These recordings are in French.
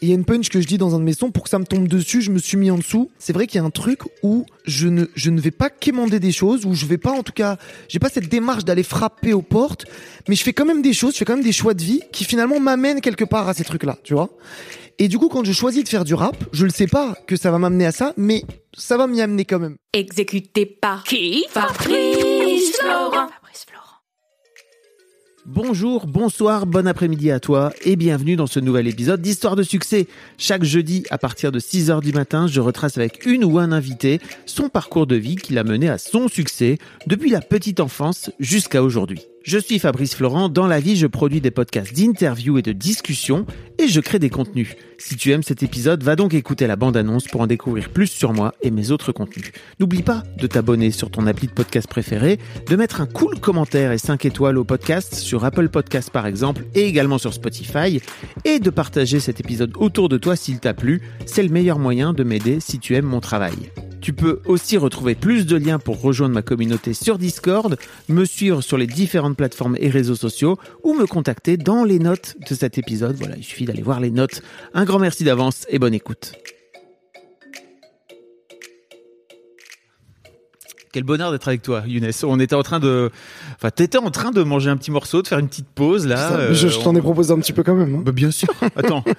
Il y a une punch que je dis dans un de mes sons, pour que ça me tombe dessus, je me suis mis en dessous. C'est vrai qu'il y a un truc où je ne, je ne vais pas quémander des choses, où je vais pas, en tout cas, j'ai pas cette démarche d'aller frapper aux portes, mais je fais quand même des choses, je fais quand même des choix de vie qui finalement m'amènent quelque part à ces trucs-là, tu vois. Et du coup, quand je choisis de faire du rap, je le sais pas que ça va m'amener à ça, mais ça va m'y amener quand même. Exécuté par qui? Fabrice Florent. Bonjour, bonsoir, bon après-midi à toi et bienvenue dans ce nouvel épisode d'Histoire de succès. Chaque jeudi à partir de 6h du matin, je retrace avec une ou un invité son parcours de vie qui l'a mené à son succès depuis la petite enfance jusqu'à aujourd'hui. Je suis Fabrice Florent, dans la vie je produis des podcasts d'interviews et de discussions et je crée des contenus. Si tu aimes cet épisode, va donc écouter la bande-annonce pour en découvrir plus sur moi et mes autres contenus. N'oublie pas de t'abonner sur ton appli de podcast préféré, de mettre un cool commentaire et 5 étoiles au podcast sur Apple Podcasts par exemple et également sur Spotify et de partager cet épisode autour de toi s'il t'a plu. C'est le meilleur moyen de m'aider si tu aimes mon travail. Tu peux aussi retrouver plus de liens pour rejoindre ma communauté sur Discord, me suivre sur les différentes plateformes et réseaux sociaux ou me contacter dans les notes de cet épisode. Voilà, il suffit d'aller voir les notes. Grand merci d'avance et bonne écoute. Quel bonheur d'être avec toi, Younes. On était en train de, enfin, t'étais en train de manger un petit morceau, de faire une petite pause là. Ça, je, je t'en ai proposé un petit peu quand même. hein. Bah, bien sûr. Attends.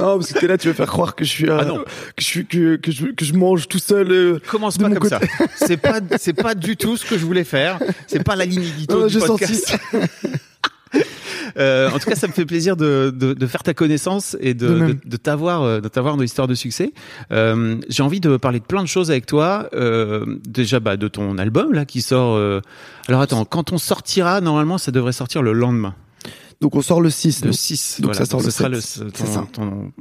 Non, parce que t'es là, tu veux faire croire que je suis, euh, Ah non. que je suis, que, que je, que je mange tout seul. euh, Commence pas comme côté. ça. C'est pas, c'est pas du tout ce que je voulais faire. C'est pas la ligne édito Non, du podcast. senti. Euh, en tout cas, ça me fait plaisir de, de, de faire ta connaissance et de, De de, t'avoir, euh, de t'avoir dans l'histoire de succès. Euh, j'ai envie de parler de plein de choses avec toi. Euh, déjà, bah, de ton album là qui sort. euh, Alors attends, quand on sortira, normalement, ça devrait sortir le lendemain, Donc on sort le 6. le donc. 6. donc ça sort ce le sera 7. le- C'est ça. ton,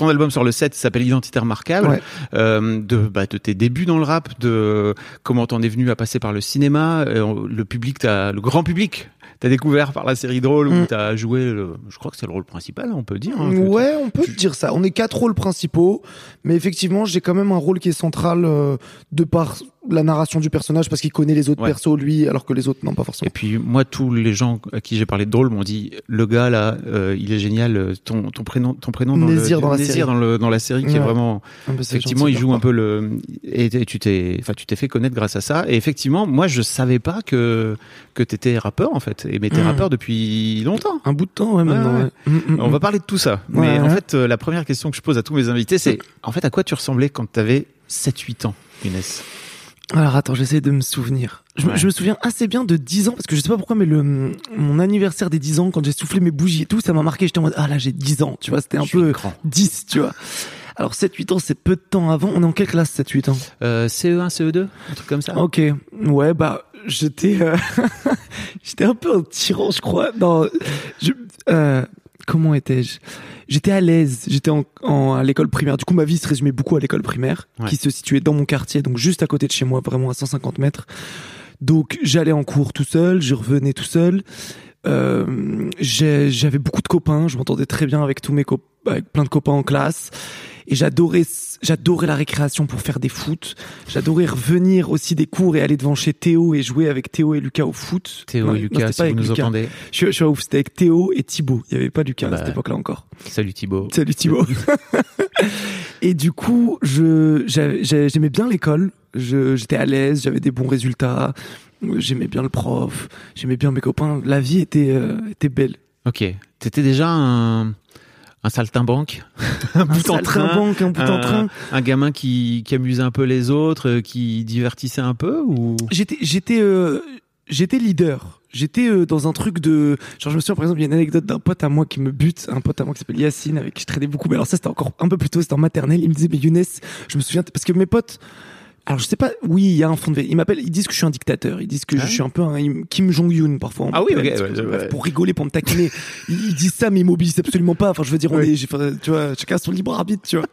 ton, album sort le 7, ça s'appelle Identité remarquable. Ouais. Euh, de, bah, de tes débuts dans le rap, de comment t'en es venu à passer par le cinéma, euh, le public, t'as, le grand public, t'as découvert par la série drôle où Mm. t'as joué, le, je crois que c'est le rôle principal, on peut dire. hein, Ouais, on peut dire ça. On est quatre rôles principaux, mais effectivement, j'ai quand même un rôle qui est central euh, de par la narration du personnage parce qu'il connaît les autres Ouais. persos lui, alors que les autres non pas Et forcément. puis moi, tous les gens à qui j'ai parlé de drôle m'ont dit le gars là, euh, il est génial. euh, Ton, ton prénom, ton prénom dans le, dans la série. dans le dans la série qui est vraiment effectivement gentil il joue un peu le et, et tu t'es enfin tu t'es fait connaître grâce à ça. Et effectivement, moi je savais pas que que t'étais rappeur en fait. Et mais t'es Mm. rappeur depuis longtemps. Un bout de temps, ouais, maintenant. Ouais. Mm, mm, On va parler de tout ça. Mais en fait, euh, la première question que je pose à tous mes invités, c'est en fait à quoi tu ressemblais quand t'avais 7-8 ans, Younes Alors attends, j'essaie de me souvenir. Je, me- Ouais. je me souviens assez bien de 10 ans parce que je sais pas pourquoi, mais le mon anniversaire des 10 ans, quand j'ai soufflé mes bougies et tout, ça m'a marqué. J'étais en mode ah là j'ai 10 ans, tu vois, c'était un Je peu grand. 10, tu vois. Alors 7-8 ans, c'est peu de temps avant. On est en quelle classe 7-8 ans? Euh, CE1, CE2, un truc comme ça. Ok, ouais, bah j'étais, euh, j'étais un peu un tyran, je crois. Non, je, euh, comment étais-je? J'étais à l'aise. J'étais en, en- à l'école primaire. Du coup, ma vie se résumait beaucoup à l'école primaire, Ouais. qui se situait dans mon quartier, donc juste à côté de chez moi, vraiment à 150 mètres. Donc j'allais en cours tout seul, je revenais tout seul. Euh, j'avais beaucoup de copains, je m'entendais très bien avec tous mes copains, avec plein de copains en classe. Et j'adorais, j'adorais la récréation pour faire des foot. J'adorais revenir aussi des cours et aller devant chez Théo et jouer avec Théo et Lucas au foot. Théo et non, Lucas, c'était si vous nous Lucas. entendez. Je, suis- ouf, c'était avec Théo et Thibaut. Il y avait pas Lucas à Bah. cette époque-là encore. Salut Thibaut. Salut Thibaut. et du coup, je, j'ai- j'ai- j'aimais bien l'école. Je, j'étais à l'aise, j'avais des bons résultats. J'aimais bien le prof. J'aimais bien mes copains. La vie était, euh, était belle. Ok. T'étais déjà un, un saltimbanque, un bout en train, banque, un bout en un, train. un gamin qui, qui amusait un peu les autres, euh, qui divertissait un peu ou? J'étais, j'étais, euh, j'étais leader. J'étais euh, dans un truc de, genre je me souviens par exemple il y a une anecdote d'un pote à moi qui me bute, un pote à moi qui s'appelle Yacine avec qui je traînais beaucoup. Mais alors ça c'était encore un peu plus tôt, c'était en maternelle. Il me disait mais Younes, je me souviens parce que mes potes, Alors je sais pas, oui, il y a un fond de. Ils m'appellent, ils disent que je suis un dictateur. Ils disent que Ah je suis un peu un Kim Jong-un parfois. on Ah oui, m'appelle, ok, parce que- ouais, ouais. pour rigoler, pour me taquiner. ils, disent ça, mais ils m'obéissent absolument pas. Enfin, je veux dire, on Oui. est, tu vois, chacun son libre arbitre, tu vois.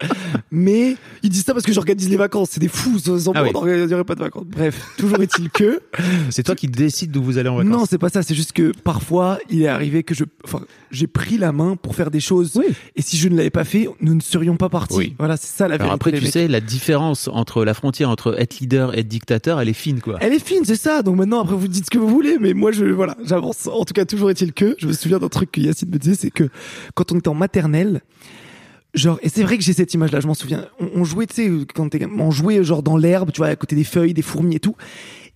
mais ils disent ça parce que j'organise les vacances. C'est des fous. Sans Ah oui. on n'organiserait pas de vacances. Bref, toujours est-il que. C'est toi qui décides d'où vous allez en vacances. Non, c'est pas ça. C'est juste que parfois, il est arrivé que je, enfin, j'ai pris la main pour faire des choses. Oui. Et si je ne l'avais pas fait, nous ne serions pas partis. Oui. Voilà, c'est ça la Alors vérité. après, tu sais, la différence entre la frontière entre être leader et être dictateur, elle est fine, quoi. Elle est fine, c'est ça. Donc maintenant, après, vous dites ce que vous voulez, mais moi, je, voilà, j'avance. En tout cas, toujours est-il que, je me souviens d'un truc que Yacine me disait, c'est que quand on était en maternelle, genre, et c'est vrai que j'ai cette image-là, je m'en souviens. On, jouait, tu sais, quand on jouait genre dans l'herbe, tu vois, à côté des feuilles, des fourmis et tout.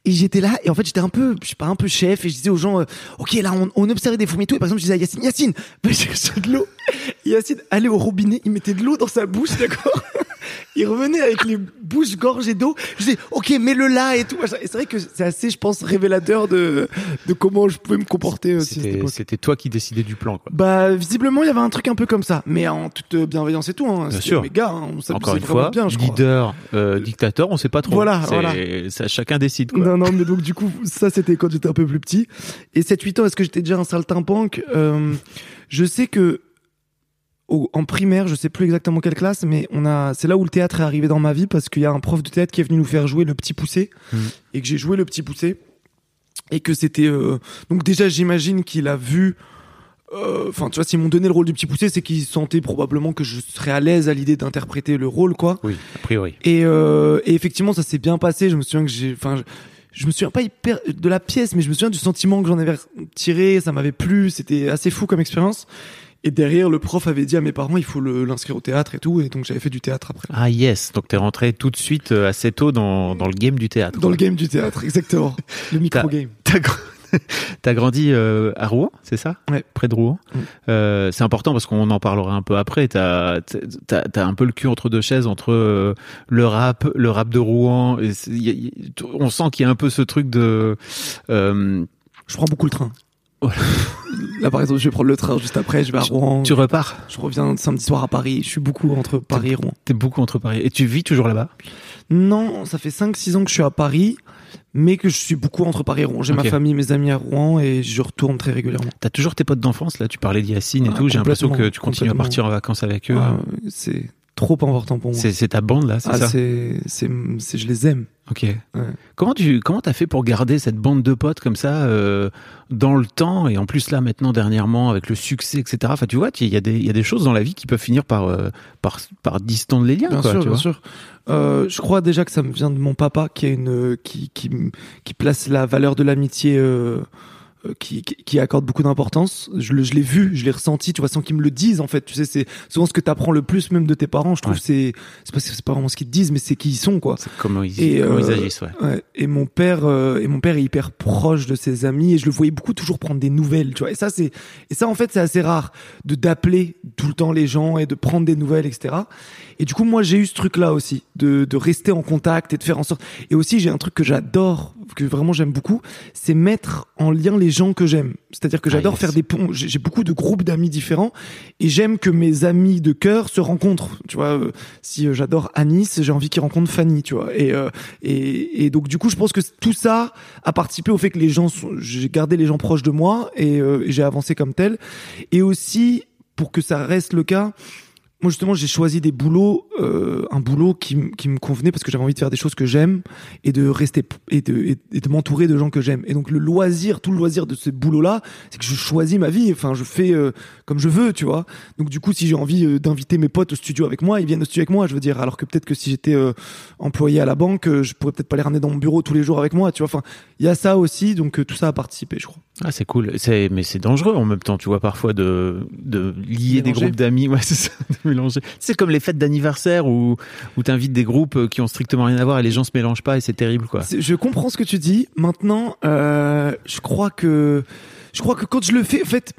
Et j'étais là, et en fait, j'étais un peu, je sais pas, un peu chef, et je disais aux gens, euh, ok, là, on, on observait des fourmis et tout, et par exemple, je disais à Yacine, Yacine, va chercher de l'eau. Yacine allait au robinet, il mettait de l'eau dans sa bouche, d'accord? Il revenait avec les bouches gorgées d'eau. Je disais, ok, mets-le là et tout. Et c'est vrai que c'est assez, je pense, révélateur de, de comment je pouvais me comporter aussi C'était toi qui décidais du plan, quoi. Bah, visiblement, il y avait un truc un peu comme ça. Mais en toute bienveillance et tout, hein. Bien sûr. Gars, hein, on Encore une fois, bien, leader, euh, dictateur, on sait pas trop. Voilà, voilà. Ça, chacun décide, quoi. Non, non, mais donc du coup, ça c'était quand j'étais un peu plus petit. Et 7-8 ans, est-ce que j'étais déjà un saltimbanque? Euh, Je sais que au- en primaire, je sais plus exactement quelle classe, mais on a, c'est là où le théâtre est arrivé dans ma vie parce qu'il y a un prof de théâtre qui est venu nous faire jouer le petit poussé Mhm. et que j'ai joué le petit poussé et que c'était euh, donc déjà j'imagine qu'il a vu. euh, Enfin, tu vois, s'ils m'ont donné le rôle du petit poussé, c'est qu'ils sentaient probablement que je serais à l'aise à l'idée d'interpréter le rôle, quoi. Oui, a priori. Et, euh, et effectivement, ça s'est bien passé. Je me souviens que j'ai, enfin, je, me souviens pas hyper de la pièce, mais je me souviens du sentiment que j'en avais tiré. Ça m'avait plu. C'était assez fou comme expérience. Et derrière, le prof avait dit à mes parents, il faut l'inscrire au théâtre et tout. Et donc, j'avais fait du théâtre après. Ah yes, donc t'es rentré tout de suite euh, assez tôt dans, dans le game du théâtre. Dans le game du théâtre, exactement. Le micro game. T'as gr- t'as grandi euh, à Rouen, c'est ça? Ouais. Près de Rouen. Euh, c'est important parce qu'on en parlera un peu après. T'as un peu le cul entre deux chaises entre euh, le rap, le rap de Rouen. Et c'est- y a- y- on sent qu'il y a un peu ce truc de euh, Je prends beaucoup le train. Là, par exemple, je vais prendre le train juste après. Je vais à Rouen. tu repars? Je reviens samedi soir à Paris. Je suis beaucoup entre Paris et Rouen. T'es beaucoup entre Paris et tu vis toujours là-bas? Non, ça fait 5-6 ans que je suis à Paris, mais que je suis beaucoup entre Paris et Rouen. J'ai ma famille, mes amis à Rouen et je retourne très régulièrement. T'as toujours tes potes d'enfance là. Tu parlais d'Yacine et Ah, tout. J'ai l'impression que tu continues à partir en vacances avec eux. Ah, c'est trop important pour moi. C'est ta bande là, c'est Ah, ça c'est, je les aime. Ok. Comment tu comment t'as fait pour garder cette bande de potes comme ça euh, dans le temps et en plus là maintenant dernièrement avec le succès etc. Enfin tu vois il y a des il y a des choses dans la vie qui peuvent finir par euh, par par distendre les liens Bien quoi. sûr, tu bien vois. sûr. Euh, je crois déjà que ça me vient de mon papa qui a une, qui, qui, qui place la valeur de l'amitié, euh, euh, qui, qui, qui accorde beaucoup d'importance. Je, je l'ai vu, je l'ai ressenti, tu vois, sans qu'ils me le disent, en fait. Tu sais, c'est souvent ce que t'apprends le plus, même de tes parents. Je trouve, Ouais. c'est, c'est pas, c'est pas vraiment ce qu'ils te disent, mais c'est qui ils sont, quoi. C'est comment ils, Et, comment ils euh, agissent ouais. Ouais, et mon père euh, et mon père est hyper proche de ses amis et je le voyais beaucoup toujours prendre des nouvelles, tu vois. Et ça c'est et ça en fait c'est assez rare de d'appeler tout le temps les gens et de prendre des nouvelles, etc. Et du coup moi j'ai eu ce truc là aussi de de rester en contact et de faire en sorte. Et aussi j'ai un truc que j'adore que vraiment j'aime beaucoup, c'est mettre en lien les gens que j'aime. C'est-à-dire que Ah, j'adore yes. faire des ponts. J'ai beaucoup de groupes d'amis différents et j'aime que mes amis de cœur se rencontrent. Tu vois, euh, si euh, j'adore Anis, j'ai envie qu'ils rencontrent Fanny, tu vois. Et, euh, et, et donc du coup, je pense que tout ça a participé au fait que les gens, sont- j'ai gardé les gens proches de moi et, euh, et j'ai avancé comme tel. Et aussi pour que ça reste le cas. Moi justement j'ai choisi des boulots, euh, un boulot qui, qui me convenait parce que j'avais envie de faire des choses que j'aime et de rester et de, et, et de m'entourer de gens que j'aime. Et donc le loisir, tout le loisir de ce boulot-là, c'est que je choisis ma vie. Enfin, je fais euh, comme je veux, tu vois. Donc du coup, si j'ai envie euh, d'inviter mes potes au studio avec moi, ils viennent au studio avec moi. Je veux dire, alors que peut-être que si j'étais euh, employé à la banque, euh, je pourrais peut-être pas les ramener dans mon bureau tous les jours avec moi, tu vois. Enfin, il y a ça aussi. Donc tout ça a participé, je crois. Ah c'est cool. C'est mais c'est dangereux en même temps tu vois parfois de de lier des groupes d'amis ouais c'est ça de C'est comme les fêtes d'anniversaire où où t'invites des groupes euh, qui ont strictement rien à voir et les gens se mélangent pas et c'est terrible quoi. Je comprends ce que tu dis. Maintenant, euh, je crois que je crois que quand je le fais, en fait,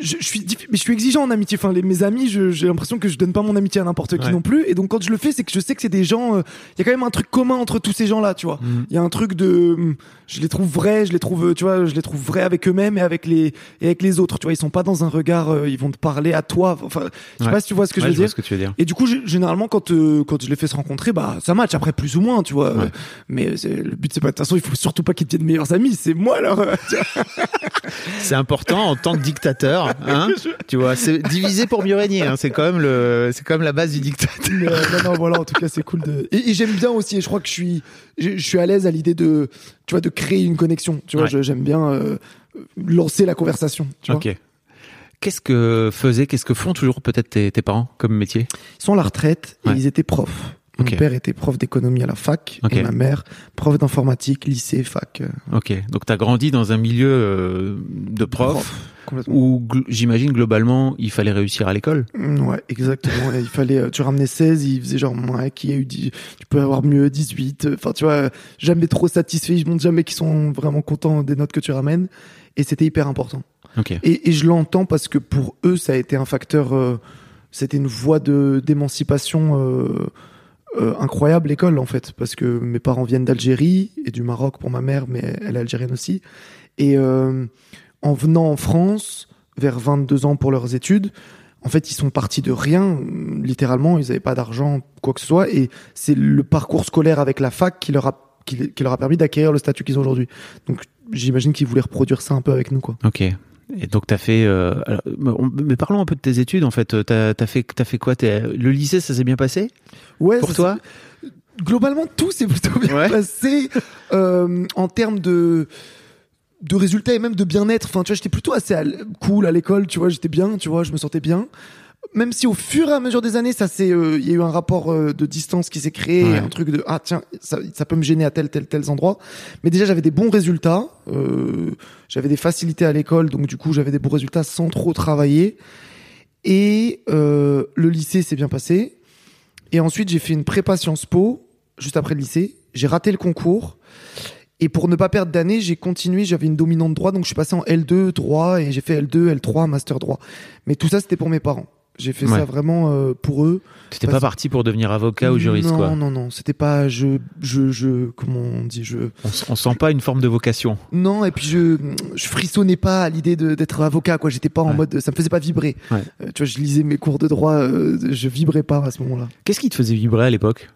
je, je suis mais je suis exigeant en amitié. Enfin, les, mes amis, j'ai l'impression que je donne pas mon amitié à n'importe qui Ouais. non plus. Et donc quand je le fais, c'est que je sais que c'est des gens. euh, Il y a quand même un truc commun entre tous ces gens-là, tu vois. Mm. Il y a un truc de, hum, je les trouve vrais, je les trouve, euh, tu vois, je les trouve vrais avec eux-mêmes et avec les et avec les autres. Tu vois, ils sont pas dans un regard, euh, ils vont te parler à toi. Enfin, je sais Ouais. pas si tu vois ce que Ouais, je veux dire. ce que tu veux dire. Et du coup, généralement, quand euh, quand je les fais se rencontrer, bah ça match après plus ou moins, tu vois. Mais le but c'est pas de toute façon, il faut surtout pas qu'ils deviennent meilleurs amis. C'est moi alors. C'est important en tant que dictateur, hein Tu vois, c'est diviser pour mieux régner. hein. C'est quand même le, c'est quand même la base du dictateur. Mais, euh, non, non, voilà, en tout cas, c'est cool de. Et, et j'aime bien aussi, et je crois que je suis, je, je suis à l'aise à l'idée de, tu vois, de créer une connexion. Tu vois, Ouais. j'aime bien euh, lancer la conversation. Tu vois. Ok. Qu'est-ce que faisaient, qu'est-ce que font toujours peut-être tes, tes parents comme métier? Ils sont à la retraite et Ouais. ils étaient profs. Mon père était prof d'économie à la fac et ma mère prof d'informatique, lycée, fac. euh, Ok. Donc t'as grandi dans un milieu euh, de prof où gl- j'imagine globalement il fallait réussir à l'école. Mm, Ouais, exactement. Il fallait, euh, tu ramenais 16, il faisait genre, ouais, qui a eu 10, tu peux avoir mieux 18. Enfin, tu vois, jamais trop satisfait. Ils montrent jamais qu'ils sont vraiment contents des notes que tu ramènes. Et c'était hyper important. Ok. Et, et je l'entends parce que pour eux, ça a été un facteur, euh, c'était une voie de d'émancipation euh, euh, incroyable, l'école, en fait. Parce que mes parents viennent d'Algérie et du Maroc pour ma mère, mais elle est algérienne aussi. Et euh, en venant en France, vers 22 ans pour leurs études, en fait, ils sont partis de rien, littéralement. Ils n'avaient pas d'argent, quoi que ce soit. Et c'est le parcours scolaire avec la fac qui leur a, qui, leur a permis d'acquérir le statut qu'ils ont aujourd'hui. Donc, j'imagine qu'ils voulaient reproduire ça un peu avec nous, quoi. Et donc t'as fait. euh, alors, mais parlons un peu de tes études en fait. T'as as fait, t'as fait quoi? Le lycée, ça s'est bien passé? Ouais, pour toi? Globalement, tout s'est plutôt bien Ouais. passé euh, en termes de de résultats et même de bien-être. Enfin, tu vois, j'étais plutôt assez à cool à l'école. Tu vois, j'étais bien. Tu vois, je me sentais bien. Même si au fur et à mesure des années, ça c'est, euh, il y a eu un rapport euh, de distance qui s'est créé, Ouais. un truc de ah tiens, ça, ça peut me gêner à tel tel tels endroits. Mais déjà, j'avais des bons résultats. euh, j'avais des facilités à l'école, donc du coup, j'avais des bons résultats sans trop travailler. Et euh, le lycée s'est bien passé. Et ensuite, j'ai fait une prépa Sciences Po, juste après le lycée. J'ai raté le concours. Et pour ne pas perdre d'année, j'ai continué. J'avais une dominante droit, donc je suis passé en L2 droit et j'ai fait L2, L3, master droit. Mais tout ça, c'était pour mes parents. J'ai fait Ouais. ça vraiment euh, pour eux. T'étais pas parti pour devenir avocat ou juriste non, quoi. non, non. C'était pas je, je, je, comment on dit, je. On, on sent pas une forme de vocation. Non, et puis je, je frissonnais pas à l'idée d'être avocat, quoi. J'étais pas en Ouais. mode, ça me faisait pas vibrer. Ouais. Euh, tu vois, je lisais mes cours de droit, euh, je vibrais pas à ce moment-là. Qu'est-ce qui te faisait vibrer à l'époque?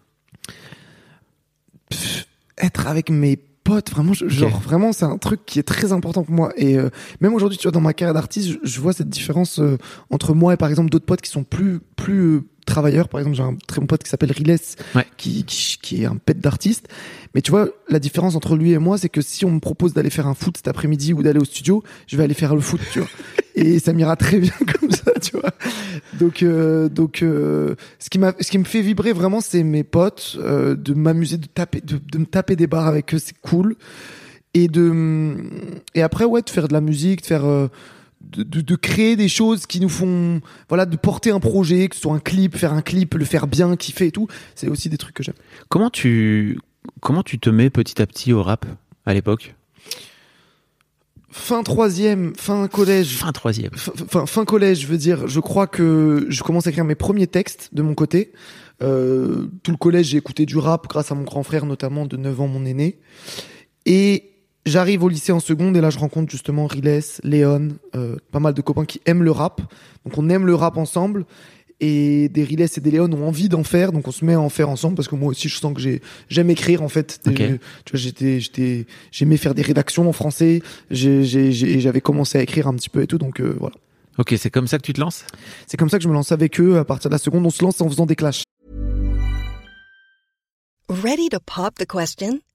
Être avec mes potes, vraiment, je- genre vraiment, c'est un truc qui est très important pour moi. Et euh, même aujourd'hui, tu vois, dans ma carrière d'artiste, je, je vois cette différence euh, entre moi et par exemple d'autres potes qui sont plus plus euh, travailleurs. Par exemple, j'ai un très bon pote qui s'appelle Riles, Ouais. qui, qui qui est un pet d'artiste. Mais tu vois, la différence entre lui et moi, c'est que si on me propose d'aller faire un foot cet après-midi ou d'aller au studio, je vais aller faire le foot, tu vois. et ça m'ira très bien comme ça, tu vois. Donc, euh, donc, euh, ce qui m'a, ce qui me fait vibrer vraiment, c'est mes potes, euh, de m'amuser, de taper, de, de me taper des barres avec eux, c'est cool. Et de, et après, ouais, de faire de la musique, de faire, euh, de, de, de créer des choses qui nous font, voilà, de porter un projet, que ce soit un clip, faire un clip, le faire bien, kiffer et tout. C'est aussi des trucs que j'aime. Comment tu comment tu te mets petit à petit au rap à l'époque? Fin troisième, fin collège, Fin troisième. fin, fin, fin collège, je veux dire, je crois que je commence à écrire mes premiers textes de mon côté. Euh, tout le collège, j'ai écouté du rap grâce à mon grand frère, notamment de 9 ans, mon aîné. Et j'arrive au lycée en seconde et là, je rencontre justement Riles, Léon, euh, pas mal de copains qui aiment le rap. Donc, on aime le rap ensemble. Et des Riles et des Léon ont envie d'en faire, donc on se met à en faire ensemble parce que moi aussi je sens que j'ai j'aime écrire en fait. Ok. Tu vois, j'étais j'étais j'aimais faire des rédactions en français. J'ai- j'ai- j'ai- J'avais commencé à écrire un petit peu et tout, donc euh, voilà. Ok, c'est comme ça que tu te lances? C'est comme ça que je me lance avec eux. À partir de la seconde, on se lance en faisant des clashs. Ready to pop the question?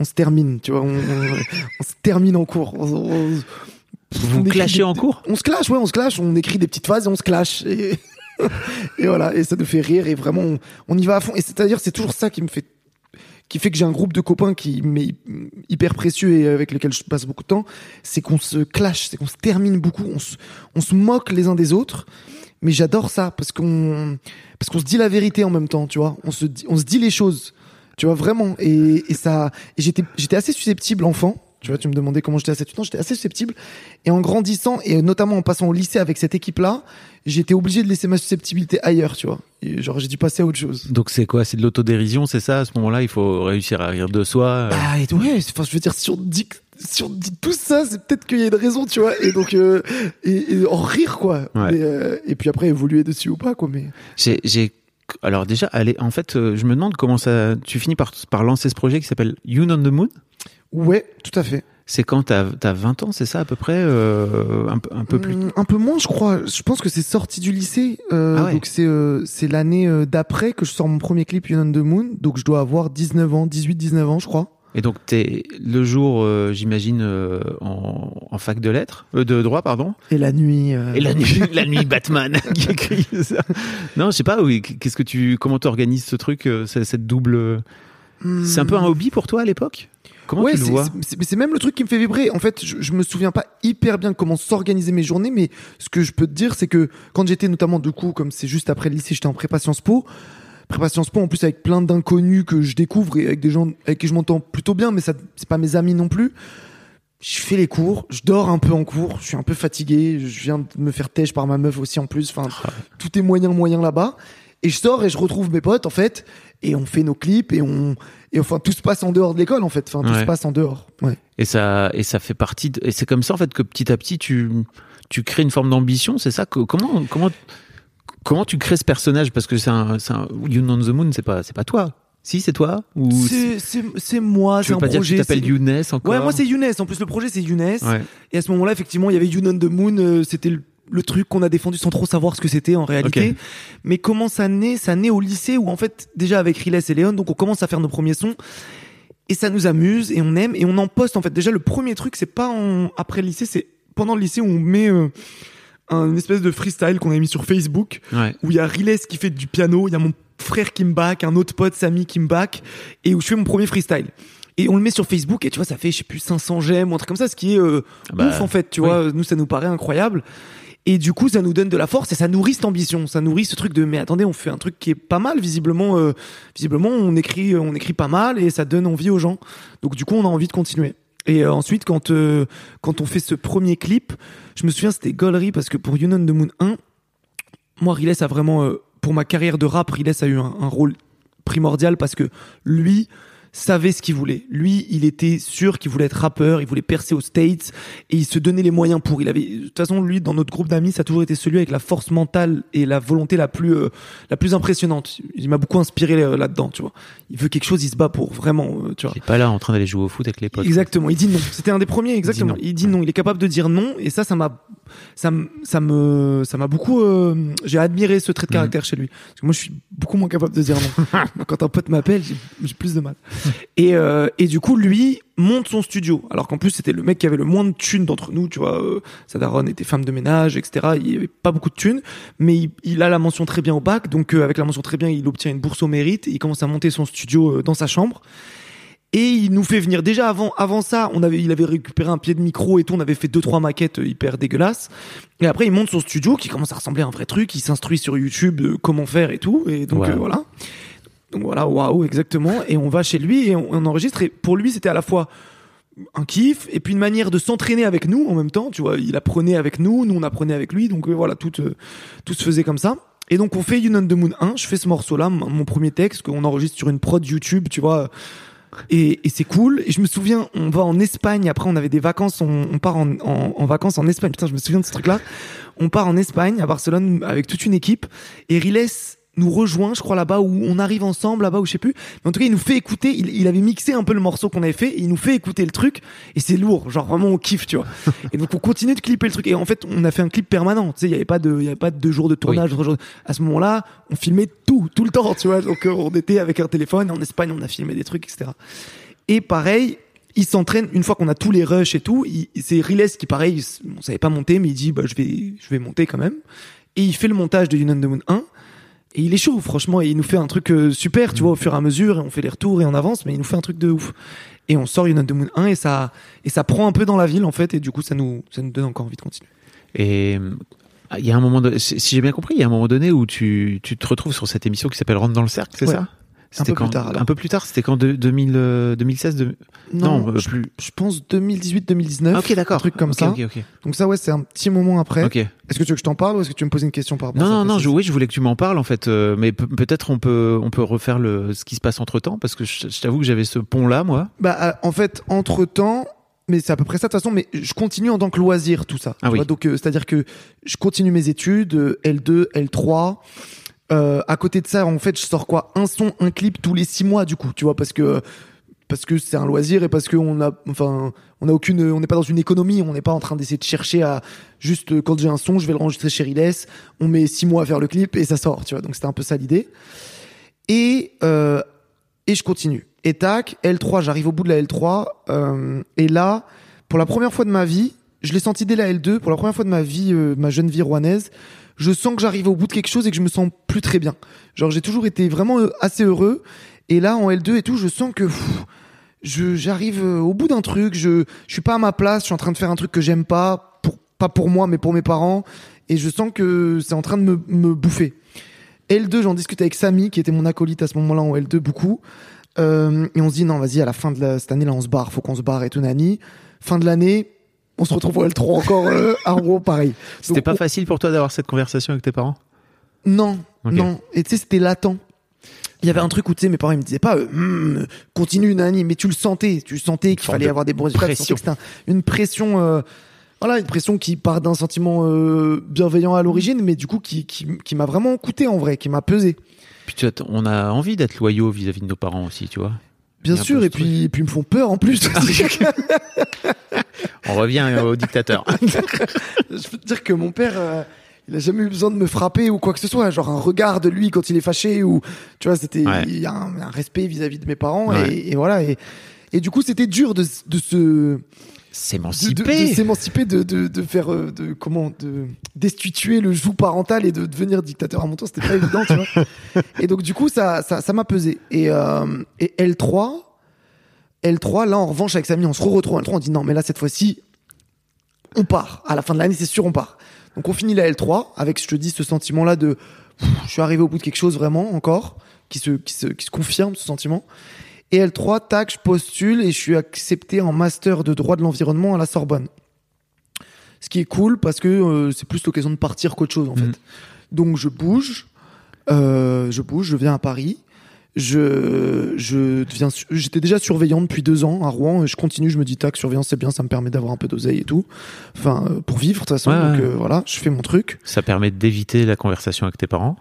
On se termine, tu vois. On, on- on se termine en cours. On- Vous clashez en cours? On se clash, ouais, on se clash, on écrit des petites phases et on se clash. Et, et voilà, et ça nous fait rire et vraiment on, on y va à fond. Et c'est-à-dire, c'est toujours ça qui me fait qui fait que j'ai un groupe de copains qui m'est hyper précieux et avec lesquels je passe beaucoup de temps, c'est qu'on se clash, c'est qu'on se termine beaucoup, on se, on se moque les uns des autres. Mais j'adore ça parce qu'on parce qu'on se dit la vérité en même temps, tu vois. On se dit, on se dit les choses, tu vois vraiment. Et, et ça, et j'étais j'étais assez susceptible enfant. Tu vois, tu me demandais comment j'étais à 7 ans, j'étais assez susceptible. Et en grandissant, et notamment en passant au lycée avec cette équipe-là, j'étais obligé de laisser ma susceptibilité ailleurs, tu vois. Et genre, j'ai dû passer à autre chose. Donc c'est quoi? C'est de l'autodérision, c'est ça? À ce moment-là, il faut réussir à rire de soi. euh? Ah, et ouais, enfin, je veux dire, si on dit, que- si on dit tout ça, c'est peut-être qu'il y a une raison, tu vois. Et donc, euh, et, et en rire, quoi. Ouais. Mais, euh, et puis après, évoluer dessus ou pas, quoi. Mais j'ai- alors déjà, allez, en fait, euh, je me demande comment ça. Tu finis par, par lancer ce projet qui s'appelle You on the Moon? ouais, tout à fait. C'est quand t'as, t'as 20 ans, c'est ça à peu près euh, un, peu- un peu plus. Hum, un peu moins, je crois. Je pense que c'est sorti du lycée. euh, Ah ouais. Donc c'est euh, c'est l'année d'après que je sors mon premier clip You on the Moon. Donc je dois avoir 19 ans, 18, 19 ans, je crois. Et donc t'es le jour, euh, j'imagine, euh, en, en fac de lettres, euh, de droit, pardon. Et la nuit. Et la nuit, la nuit Batman qui écrit ça. Non, je sais pas. Oui, qu'est-ce que tu, comment t'organises ce truc, cette double. C'est un peu un hobby pour toi à l'époque? Comment ouais, tu le vois? c'est- c'est- mais c'est même le truc qui me fait vibrer. En fait, je, je me souviens pas hyper bien comment s'organiser mes journées, mais ce que je peux te dire, c'est que quand j'étais notamment, du coup, comme c'est juste après le lycée, j'étais en prépa Sciences Po. Prépa Sciences Po, en plus, avec plein d'inconnus que je découvre et avec des gens avec qui je m'entends plutôt bien, mais ça, c'est pas mes amis non plus. Je fais les cours, je dors un peu en cours, je suis un peu fatigué, je viens de me faire têche par ma meuf aussi en plus. Enfin, tout est moyen moyen là-bas. Et je sors et je retrouve mes potes en fait, et on fait nos clips et on et enfin tout se passe en dehors de l'école en fait. Enfin tout Ouais. se passe en dehors. Ouais. Et ça, et ça fait partie. De, et c'est comme ça en fait que petit à petit tu, tu crées une forme d'ambition. C'est ça que comment, comment, comment tu crées ce personnage? Parce que c'est un, un You on the Moon, c'est pas, c'est pas toi. Si c'est toi ou C'est c'est c'est moi, c'est un pas dire que tu projet. t'appelles Younes encore? Ouais, moi c'est Younes. En plus le projet c'est Younes. Ouais. Et à ce moment-là, effectivement, il y avait You on the Moon. euh, c'était le, le truc qu'on a défendu sans trop savoir ce que c'était en réalité. Mais comment ça naît? Ça naît au lycée où en fait déjà avec Riles et Léon, donc on commence à faire nos premiers sons. Et ça nous amuse et on aime et on en poste en fait. Déjà le premier truc, c'est pas en- après le lycée, c'est pendant le lycée où on met euh, un espèce de freestyle qu'on a mis sur Facebook Ouais. où il y a Riles qui fait du piano, il y a mon frère qui me back, un autre pote Samy qui me back, et où je fais mon premier freestyle. Et on le met sur Facebook et tu vois ça fait je sais plus 500 j'aime ou un truc comme ça, ce qui est euh, Bah, ouf en fait, tu oui. vois. Nous ça nous paraît incroyable. Et du coup, ça nous donne de la force et ça nourrit cette ambition. Ça nourrit ce truc de mais attendez, on fait un truc qui est pas mal visiblement. euh, visiblement, on écrit, on écrit pas mal et ça donne envie aux gens. Donc du coup, on a envie de continuer. Et euh, ensuite, quand euh, quand on fait ce premier clip, je me souviens c'était Gollery parce que pour You on the Moon 1, moi Riles a vraiment euh, pour ma carrière de rap, Riles a eu un rôle primordial parce que lui savait ce qu'il voulait. Lui, il était sûr qu'il voulait être rappeur, il voulait percer aux States et il se donnait les moyens pour. Il avait de toute façon lui dans notre groupe d'amis, ça a toujours été celui avec la force mentale et la volonté la plus euh, la plus impressionnante. Il m'a beaucoup inspiré euh, là-dedans, tu vois. Il veut quelque chose, il se bat pour vraiment, euh, tu vois. Il est pas là en train d'aller jouer au foot avec les potes. Exactement, il dit non. C'était un des premiers, exactement. Il dit non. Il est capable de dire non, et ça, ça m'a, ça, me- ça me, ça m'a beaucoup. euh, j'ai admiré ce trait de caractère chez lui. Parce que moi, je suis beaucoup moins capable de dire non. Quand un pote m'appelle, j'ai plus de mal. Et, euh, et du coup, lui monte son studio. Alors qu'en plus, c'était le mec qui avait le moins de thunes d'entre nous. Tu vois, euh, sa daronne était femme de ménage, etc. Il avait pas beaucoup de thunes, mais il, il a la mention très bien au bac. Donc, euh, avec la mention très bien, il obtient une bourse au mérite. Et il commence à monter son studio euh, dans sa chambre. Et il nous fait venir déjà avant avant ça, on avait il avait récupéré un pied de micro et tout, on avait fait deux trois maquettes hyper dégueulasses. Et après il monte son studio qui commence à ressembler à un vrai truc, il s'instruit sur YouTube de comment faire et tout et donc Wow. euh, voilà. Donc voilà, waouh, exactement et on va chez lui et on, enregistre et pour lui c'était à la fois un kiff et puis une manière de s'entraîner avec nous en même temps, tu vois, il apprenait avec nous, nous on apprenait avec lui donc euh, voilà, tout euh, tout se faisait comme ça. Et donc on fait You on the Moon 1, je fais ce morceau là, mon premier texte qu'on enregistre sur une prod YouTube, tu vois et, c'est cool. Et je me souviens, on va en Espagne. Après, on avait des vacances. On, part en, en, en vacances en Espagne. Putain, je me souviens de ce truc-là. On part en Espagne, à Barcelone, avec toute une équipe. Et Riles nous rejoint, je crois, là-bas, où on arrive ensemble, là-bas, où je sais plus. Mais en tout cas, il nous fait écouter. Il, il avait mixé un peu le morceau qu'on avait fait. Et il nous fait écouter le truc. Et c'est lourd. Genre, vraiment, on kiffe, tu vois. Et donc, on continue de clipper le truc. Et en fait, on a fait un clip permanent. Tu sais, il y avait pas de, il y avait pas de deux jours de tournage. trois jours de- À ce moment-là, on filmait tout, tout le temps, tu vois. Donc, euh, on était avec un téléphone. En Espagne, on a filmé des trucs, etc. Et pareil, il s'entraîne une fois qu'on a tous les rushs et tout. C'est Riles qui pareil, on savait pas monter, mais il dit bah je vais je vais monter quand même. Et il fait le montage de You on the Moon 1. Et il est chaud, franchement, et il nous fait un truc euh, super, tu vois, au fur et à mesure, et on fait les retours et on avance, mais il nous fait un truc de ouf. Et on sort the Moon 1 et ça et ça prend un peu dans la ville en fait, et du coup ça nous ça nous donne encore envie de continuer. Et euh, il y a un moment, de, si si j'ai bien compris, il y a un moment donné où tu, tu te retrouves sur cette émission qui s'appelle Rentre dans le cercle, c'est Ouais. ça? Un peu quand, plus tard, alors. Un peu plus tard, c'était quand de- 2000, euh, 2016 de- Non, euh, je, plus. je pense 2018-2019. Ah, ok, d'accord. Un truc comme ça. Ok, ok. Donc ça, ouais, c'est un petit moment après. Est-ce que tu veux que je t'en parle ou est-ce que tu veux me poser une question par rapport Non, à ça non, non, je, oui, je voulais que tu m'en parles en fait, euh, mais pe- peut-être on peut, on peut refaire le, ce qui se passe entre temps, parce que je, je t'avoue que j'avais ce pont-là, moi. Bah, euh, en fait, entre temps, mais c'est à peu près ça de toute façon, mais je continue en tant que loisir tout ça. Ah tu oui. vois, donc, euh, c'est-à-dire que je continue mes études, euh, L2, L3. Euh, à côté de ça, en fait, je sors quoi? Un son, un clip tous les six mois, du coup, tu vois, parce que parce que c'est un loisir et parce qu'on a, enfin, on a aucune, on n'est pas dans une économie, on n'est pas en train d'essayer de chercher à juste euh, quand j'ai un son, je vais le enregistrer chez Riles, on met six mois à faire le clip et ça sort, tu vois. Donc c'était un peu ça l'idée. Et euh, et je continue. Et tac, L3, j'arrive au bout de la L3 euh, et là, pour la première fois de ma vie, je l'ai senti dès la L2, pour la première fois de ma vie, euh, ma jeune vie rouennaise, je sens que j'arrive au bout de quelque chose et que je me sens plus très bien. Genre j'ai toujours été vraiment euh, assez heureux et là en L2 et tout, je sens que pff, je j'arrive euh, au bout d'un truc, je je suis pas à ma place, je suis en train de faire un truc que j'aime pas pour pas pour moi mais pour mes parents et je sens que c'est en train de me, me bouffer. L2, j'en discute avec Samy qui était mon acolyte à ce moment-là en L2 beaucoup. Euh, et on se dit non vas-y à la fin de la- cette année là on se barre faut qu'on se barre et tout nani fin de l'année on se retrouve au L3 encore euh, à Rouen pareil C'était pas on- facile pour toi d'avoir cette conversation avec tes parents? Non, non. Et tu sais, c'était latent. Il y avait un truc où tu sais, mes parents ils me disaient pas, euh, Hmm, continue Nani, mais tu le sentais, tu sentais qu'il fallait avoir des bons résultats. tu que c'était un- une pression, euh, voilà, une pression qui part d'un sentiment euh, bienveillant à l'origine, mais du coup qui, qui, qui m'a vraiment coûté en vrai, qui m'a pesé. Puis tu vois, on a envie d'être loyaux vis-à-vis de nos parents aussi, tu vois. Bien sûr, et puis, et puis ils me font peur en plus. On revient au dictateur. Je peux te dire que mon père, euh, il a jamais eu besoin de me frapper ou quoi que ce soit. Genre un regard de lui quand il est fâché ou, tu vois, c'était, Ouais. il y a un, un respect vis-à-vis de mes parents Ouais. et, et voilà. Et, et du coup, c'était dur de, de se, S'émanciper. de s'émanciper, de, faire, euh, de, comment, de, destituer le joug parental et de devenir dictateur à mon tour. C'était pas évident, tu vois. Et donc, du coup, ça, ça, m'a pesé. Et, euh, et L3, L3, là, en revanche, avec Samy, on se retrouve en L3, on dit non, mais là, cette fois-ci, on part. À la fin de l'année, c'est sûr, on part. Donc, on finit la L3 avec, je te dis, ce sentiment-là de, je suis arrivé au bout de quelque chose vraiment, encore, qui se, qui se, qui se confirme, ce sentiment. Et L3, tac, je postule et je suis accepté en master de droit de l'environnement à la Sorbonne. Ce qui est cool parce que euh, c'est plus l'occasion de partir qu'autre chose, en fait. Donc, je bouge, euh, je bouge, je viens à Paris. Je, je deviens, j'étais déjà surveillant depuis deux ans à Rouen et je continue. Je me dis, tac, surveillance, c'est bien, ça me permet d'avoir un peu d'oseille et tout. Enfin, euh, pour vivre, de toute façon. Ouais, donc, ouais. euh, voilà, je fais mon truc. Ça permet d'éviter la conversation avec tes parents?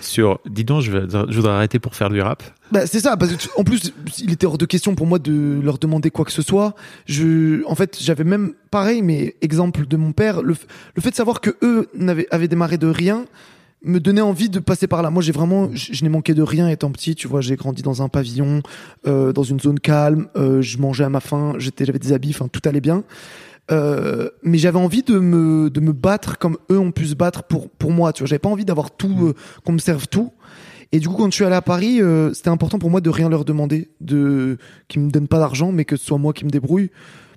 Sur, dis donc, je, voudrais arrêter pour faire du rap. Bah, c'est ça, parce que en plus, il était hors de question pour moi de leur demander quoi que ce soit. Je, en fait, j'avais même pareil, mais exemple de mon père, le, le fait de savoir que eux n'avaient, avaient démarré de rien me donnait envie de passer par là. Moi, j'ai vraiment, je, je n'ai manqué de rien étant petit. Tu vois, j'ai grandi dans un pavillon, euh, dans une zone calme. euh, je mangeais à ma faim. J'étais, j'avais des habits. Enfin, tout allait bien. Euh, mais j'avais envie de me, de me battre comme eux ont pu se battre pour, pour moi. Tu vois, j'avais pas envie d'avoir tout, euh, qu'on me serve tout. Et du coup, quand je suis allé à Paris, euh, c'était important pour moi de rien leur demander, de qu'ils me donnent pas d'argent, mais que ce soit moi qui me débrouille.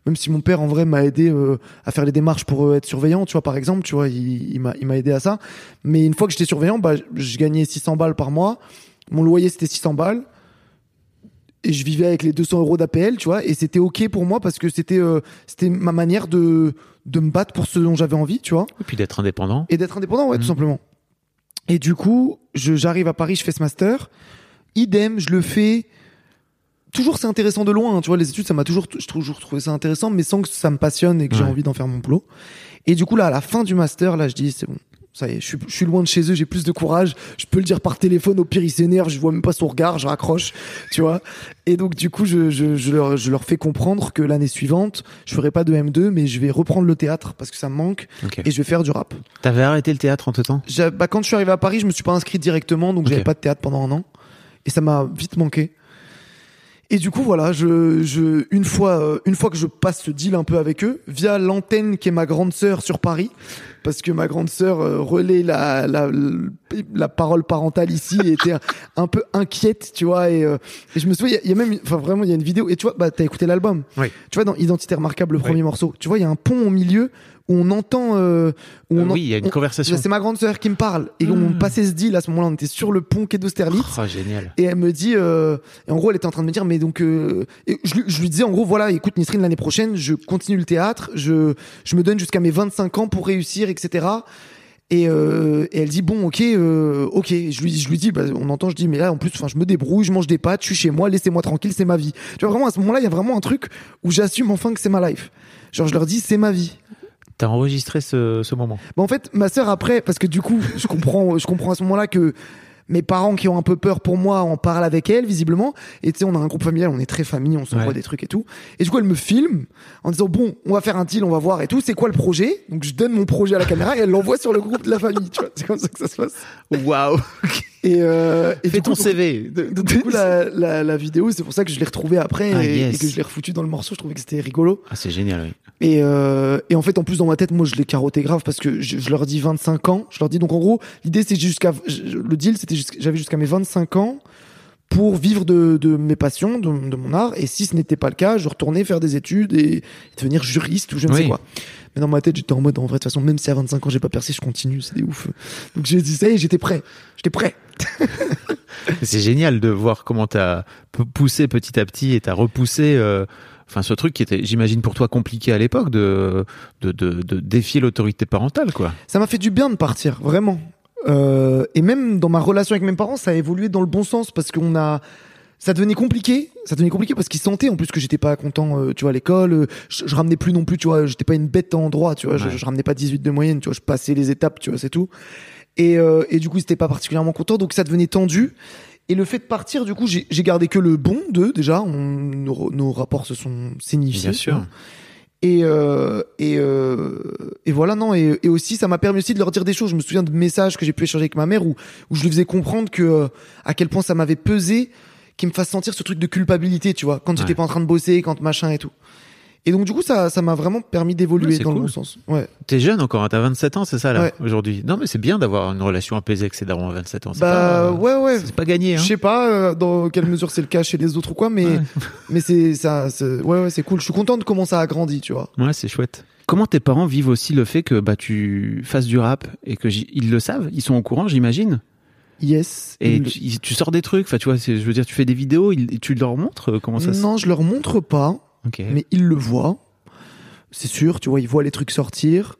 Même si mon père, en vrai, m'a aidé euh, à faire les démarches pour être surveillant, tu vois, par exemple, tu vois, il, il m'a il m'a aidé à ça. Mais une fois que j'étais surveillant, bah, je gagnais 600 balles par mois. Mon loyer, c'était 600 balles. Et je vivais avec les 200 euros d'APL, tu vois, et c'était ok pour moi parce que c'était euh, c'était ma manière de de me battre pour ce dont j'avais envie, tu vois Et puis d'être indépendant. et d'être indépendant, ouais, Mhm. tout simplement. Et du coup, je- j'arrive à Paris, je fais ce master. Idem, je le fais. Toujours, c'est intéressant de loin. hein, tu vois, les études, ça m'a toujours, j'ai toujours trouvé ça intéressant, mais sans que ça me passionne et que j'ai envie d'en faire mon boulot. Et du coup, là, à la fin du master, là, je dis, c'est bon. Ça y est, je suis, je suis loin de chez eux, j'ai plus de courage. Je peux le dire par téléphone, au pire, il s'énerve, je vois même pas son regard, je raccroche, tu vois. Et donc, du coup, je, je, je, leur, je leur fais comprendre que l'année suivante, je ferai pas de M2, mais je vais reprendre le théâtre parce que ça me manque Ok. et je vais faire du rap. T'avais arrêté le théâtre entre temps J'ai- bah, quand je suis arrivé à Paris, je me suis pas inscrit directement, donc Ok. j'avais pas de théâtre pendant un an. Et ça m'a vite manqué. Et du coup, voilà, je, je, une fois, euh, une fois que je passe ce deal un peu avec eux, via l'antenne qui est ma grande sœur sur Paris, parce que ma grande sœur euh, relaie la, la, la parole parentale ici et était un peu inquiète, tu vois. Et, euh, et je me souviens, il y, a- il y a même, enfin vraiment, il y a une vidéo. Et tu vois, bah t'as écouté l'album. Oui. Tu vois, dans Identité remarquable, le premier morceau, tu vois, il y a un pont au milieu où on entend. euh, où on Euh, oui, il y a une on- conversation. C'est ma grande sœur qui me parle. Et on Mm. passait ce deal à ce moment-là. On était sur le pont quai d'Austerlitz. Oh, génial. Et elle me dit, euh, et en gros, elle était en train de me dire, mais donc, euh, et je, lui- je lui disais, en gros, voilà, écoute, Nisrine, l'année prochaine, je continue le théâtre, je, je me donne jusqu'à mes 25 ans pour réussir, etc. Et, euh, et elle dit, bon, ok, euh, ok. Je lui, je lui dis, bah, on entend, je dis, mais là, en plus, enfin, je me débrouille, je mange des pâtes, je suis chez moi, laissez-moi tranquille, c'est ma vie. Tu vois, vraiment, à ce moment-là, il y a vraiment un truc où j'assume enfin que c'est ma life. Genre, je leur dis, c'est ma vie. T'as enregistré ce, ce moment. Bah, en fait, ma sœur après, parce que du coup, je comprends, je comprends à ce moment-là que mes parents qui ont un peu peur pour moi en parlent avec elle, visiblement. Et tu sais, on a un groupe familial, on est très famille, on s'envoie Ouais. des trucs et tout. Et du coup, elle me filme en disant, bon, on va faire un deal, on va voir et tout. C'est quoi le projet? Donc, je donne mon projet à la caméra et elle l'envoie sur le groupe de la famille, tu vois. C'est comme ça que ça se passe. Waouh. Et, euh, et Fais du ton coup, CV. donc, du coup, la, la, la vidéo, c'est pour ça que je l'ai retrouvée après Ah, et, yes. et que je l'ai refoutu dans le morceau. Je trouvais que c'était rigolo. Ah, c'est génial, oui. Et, euh, et en fait, en plus, dans ma tête, moi, je l'ai carotté grave parce que je, je leur dis 25 ans. Je leur dis, donc en gros, l'idée, c'est jusqu'à. Le deal, c'était jusqu'à- j'avais jusqu'à mes 25 ans pour vivre de, de mes passions, de, de mon art. Et si ce n'était pas le cas, je retournais faire des études et, devenir juriste ou je ne sais quoi. Mais dans ma tête, j'étais en mode, en vrai, de toute façon, même si à 25 ans, j'ai pas percé, je continue. C'est des ouf. Donc j'ai dit ça et j'étais prêt. J'étais prêt. C'est génial de voir comment t'as poussé petit à petit et t'as repoussé. euh, Enfin, ce truc qui était, j'imagine, pour toi compliqué à l'époque de, de, de, de défier l'autorité parentale, quoi. Ça m'a fait du bien de partir, vraiment. Euh, et même dans ma relation avec mes parents, ça a évolué dans le bon sens parce qu'on a, ça devenait compliqué. Ça devenait compliqué parce qu'ils sentaient en plus que j'étais pas content, euh, tu vois, à l'école. Euh, Je, je ramenais plus non plus, tu vois, j'étais pas une bête en droit, tu vois. Je, Ouais. je ramenais pas 18 de moyenne, tu vois. Je passais les étapes, tu vois, c'est tout. Et, euh, et du coup, ils étaient pas particulièrement contents, donc ça devenait tendu. Et le fait de partir, du coup, j'ai j'ai gardé que le bon d'eux déjà. On, nos, nos rapports se sont signifiés. Bien sûr. Et, euh, et, euh, et voilà, non. Et, et aussi, ça m'a permis aussi de leur dire des choses. Je me souviens de messages que j'ai pu échanger avec ma mère où, où je lui faisais comprendre que à quel point ça m'avait pesé, qu'il me fasse sentir ce truc de culpabilité, tu vois, quand j'étais Ouais. pas en train de bosser, quand machin et tout. Et donc, du coup, ça ça m'a vraiment permis d'évoluer Ouais, dans le bon sens. Ouais. T'es jeune encore, hein, t'as 27 ans, c'est ça, là, Ouais. aujourd'hui. Non, mais c'est bien d'avoir une relation apaisée avec ses darons à 27 ans. Bah, pas, euh, ouais, ouais. C'est pas gagné, hein. Je sais pas euh, dans quelle mesure c'est le cas chez les autres ou quoi, mais, Ouais. mais c'est ça, ouais, ouais, c'est cool. Je suis content de comment ça a grandi, tu vois. Ouais, c'est chouette. Comment tes parents vivent aussi le fait que bah tu fasses du rap et que ils le savent, ils sont au courant, j'imagine? Yes. Et Il- tu, sors des trucs, enfin tu vois, je veux dire, tu fais des vidéos, tu leur montres euh, comment ça se. Non, je leur montre pas, Ok. mais ils le voient. C'est sûr, tu vois, ils voient les trucs sortir.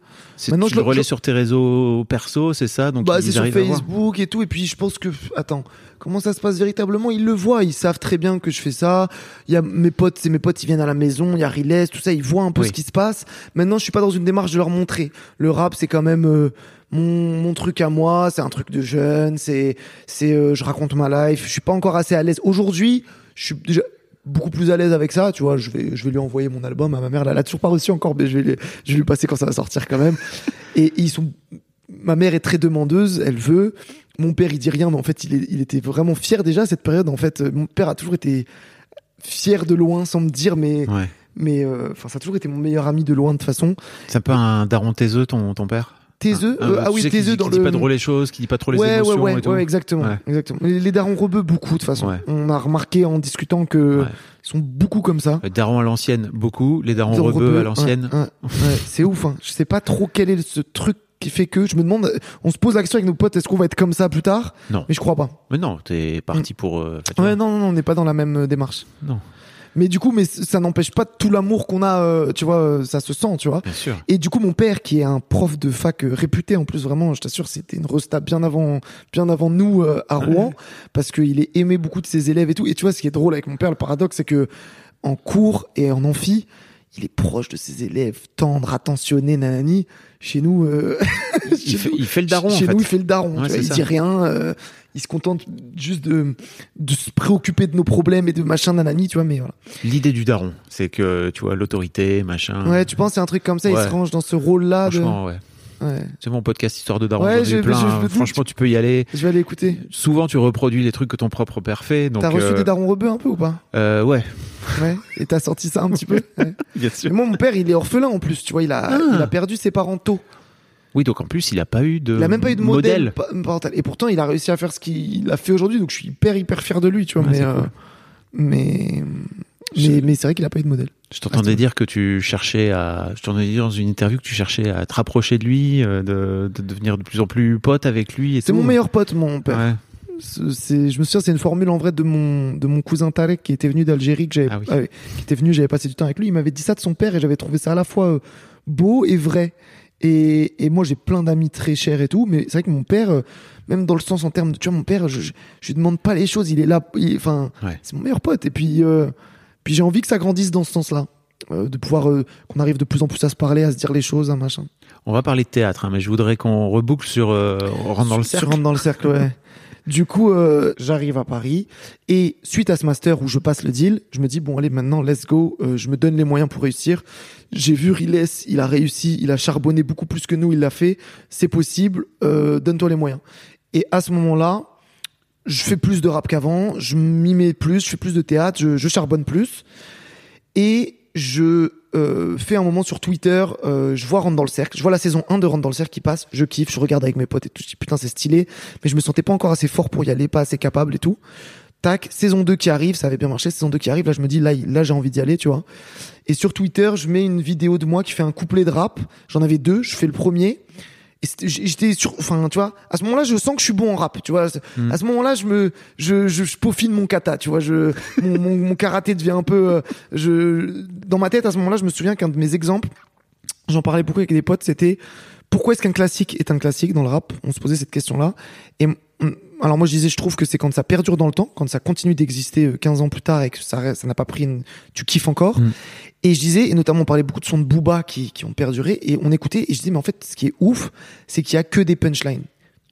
Maintenant, tu je le relais je- sur tes réseaux perso, c'est ça Donc bah, c'est sur. Facebook et tout. Et puis, je pense que, attends, comment ça se passe véritablement? Ils le voient, ils savent très bien que je fais ça. Il y a mes potes, c'est mes potes, ils viennent à la maison. Il y a Riles, tout ça, ils voient un peu Oui. ce qui se passe. Maintenant, je suis pas dans une démarche de leur montrer. Le rap, c'est quand même euh, mon, mon truc à moi. C'est un truc de jeune. C'est, c'est, euh, je raconte ma life. Je suis pas encore assez à l'aise. Aujourd'hui, je suis déjà beaucoup plus à l'aise avec ça, tu vois, je vais, je vais lui envoyer mon album à ma mère, elle l'a toujours pas reçu encore, mais je vais, lui, je vais lui passer quand ça va sortir quand même. Et ils sont, ma mère est très demandeuse, elle veut. Mon père, il dit rien, mais en fait, il, est- il était vraiment fier déjà à cette période. En fait, Euh, mon père a toujours été fier de loin, sans me dire, mais, Ouais. mais, euh, enfin, ça a toujours été mon meilleur ami de loin de toute façon. C'est un peu un daron taiseux, ton, ton père? Taiseux, Ah, euh, bah, ah oui, qui taiseux dit- dans qui le. dit pas trop les choses, qui dit pas trop les ouais, émotions ouais, ouais, et tout. ouais, exactement, Ouais. exactement. Les, les darons rebeux beaucoup de toute façon. Ouais. On a remarqué en discutant que Ouais. ils sont beaucoup comme ça. Les darons à l'ancienne, beaucoup. Les darons Darons rebeux rebeux, à l'ancienne. c'est ouf. Hein. Je sais pas trop quel est ce truc qui fait que je me demande. On se pose la question avec nos potes. Est-ce qu'on va être comme ça plus tard? Non. Mais je crois pas. Mais non, t'es parti pour. euh, Ouais, non, non, on n'est pas dans la même démarche. Non. Mais du coup, mais ça n'empêche pas tout l'amour qu'on a. euh, tu vois, euh, ça se sent, tu vois. Bien sûr. Et du coup, mon père, qui est un prof de fac euh, réputé en plus, vraiment, je t'assure, c'était une resta bien avant, bien avant nous euh, à Rouen, parce qu'il est aimé beaucoup de ses élèves et tout. Et tu vois, ce qui est drôle avec mon père, le paradoxe, c'est que en cours et en amphi, il est proche de ses élèves, tendre, attentionné, nanani. Chez nous, euh, Il fait, nous- il fait le daron, chez en fait. nous, il fait le daron. Ouais, tu vois, c'est il ça. dit rien. Euh, il se contente juste de, de se préoccuper de nos problèmes et de machin, nanani, tu vois. Mais voilà. L'idée du daron, c'est que, tu vois, l'autorité, machin. Ouais, tu penses c'est un truc comme ça, il Ouais. se range dans ce rôle-là. De... Franchement, ouais. Ouais. C'est mon podcast Histoire de Daron. Ouais, je- plein, je- hein. je- Franchement, tu peux y aller. Je vais aller écouter. Souvent, tu reproduis les trucs que ton propre père fait. T'as reçu euh, des darons rebeux un peu ou pas euh, ouais, Ouais. Et t'as sorti ça un petit peu ouais. bien Mais Moi, mon père, il est orphelin en plus. Tu vois, il a, Ah. il a perdu ses parents tôt. Oui, donc en plus, il a pas eu de. Il a même pas eu de modèle, parental. Et pourtant, il a réussi à faire ce qu'il a fait aujourd'hui. Donc, je suis hyper, hyper fier de lui, tu vois. Mais, c'est euh, cool. mais, Je- mais, mais c'est vrai qu'il a pas eu de modèle. Je t'entendais dire que tu cherchais à. Je t'entendais dire dans une interview que tu cherchais à te rapprocher de lui, euh, de, de devenir de plus en plus pote avec lui. C'est mon meilleur pote, mon père. Ouais. C'est- je me souviens, c'est une formule en vrai de mon, de mon cousin Tarek qui était venu d'Algérie, que j'avais, Ah oui. qui était venu, j'avais passé du temps avec lui. Il m'avait dit ça de son père et j'avais trouvé ça à la fois euh, beau et vrai. Et, et moi, j'ai plein d'amis très chers et tout, mais c'est vrai que mon père, euh, même dans le sens en termes de, tu vois, mon père, je, je, je lui demande pas les choses, il est là, enfin, Ouais. c'est mon meilleur pote. Et puis, euh, puis j'ai envie que ça grandisse dans ce sens-là. Euh, de pouvoir, euh, qu'on arrive de plus en plus à se parler, à se dire les choses, un machin. On va parler de théâtre, hein, mais je voudrais qu'on reboucle sur. Euh, on rentre dans le Sur- cercle. rentre dans le cercle, ouais. Du coup, euh, j'arrive à Paris et suite à ce master où je passe le deal, je me dis bon allez maintenant let's go, euh, je me donne les moyens pour réussir. J'ai vu Riles, il a réussi, il a charbonné beaucoup plus que nous, il l'a fait, c'est possible, euh, donne-toi les moyens. Et à ce moment-là, je fais plus de rap qu'avant, je m'y mets plus, je fais plus de théâtre, je, je charbonne plus. Et je euh, fais un moment sur Twitter, euh, je vois Rentre dans le cercle, je vois la saison 1 de Rentre dans le cercle qui passe, je kiffe, je regarde avec mes potes et tout, je dis putain c'est stylé, mais je me sentais pas encore assez fort pour y aller, pas assez capable et tout. Tac, saison 2 qui arrive, ça avait bien marché, saison 2 qui arrive, là je me dis là, là j'ai envie d'y aller, tu vois. Et sur Twitter, je mets une vidéo de moi qui fait un couplet de rap, j'en avais deux, je fais le premier. J'étais sur, enfin, tu vois, à ce moment-là, je sens que je suis bon en rap, tu vois. Mm. À ce moment-là, je me, je, je, je peaufine mon kata, tu vois. Je, mon, mon, mon karaté devient un peu, euh, je, dans ma tête, à ce moment-là, je me souviens qu'un de mes exemples, j'en parlais beaucoup avec des potes, c'était pourquoi est-ce qu'un classique est un classique dans le rap? On se posait cette question-là. Et mm, alors moi je disais, je trouve que c'est quand ça perdure dans le temps, quand ça continue d'exister euh, 15 ans plus tard et que ça n'a pas pris, une... tu kiffes encore. Mm. Et je disais, et notamment on parlait beaucoup de sons de Booba qui, qui ont perduré, et on écoutait, et je disais, mais en fait, ce qui est ouf, c'est qu'il y a que des punchlines.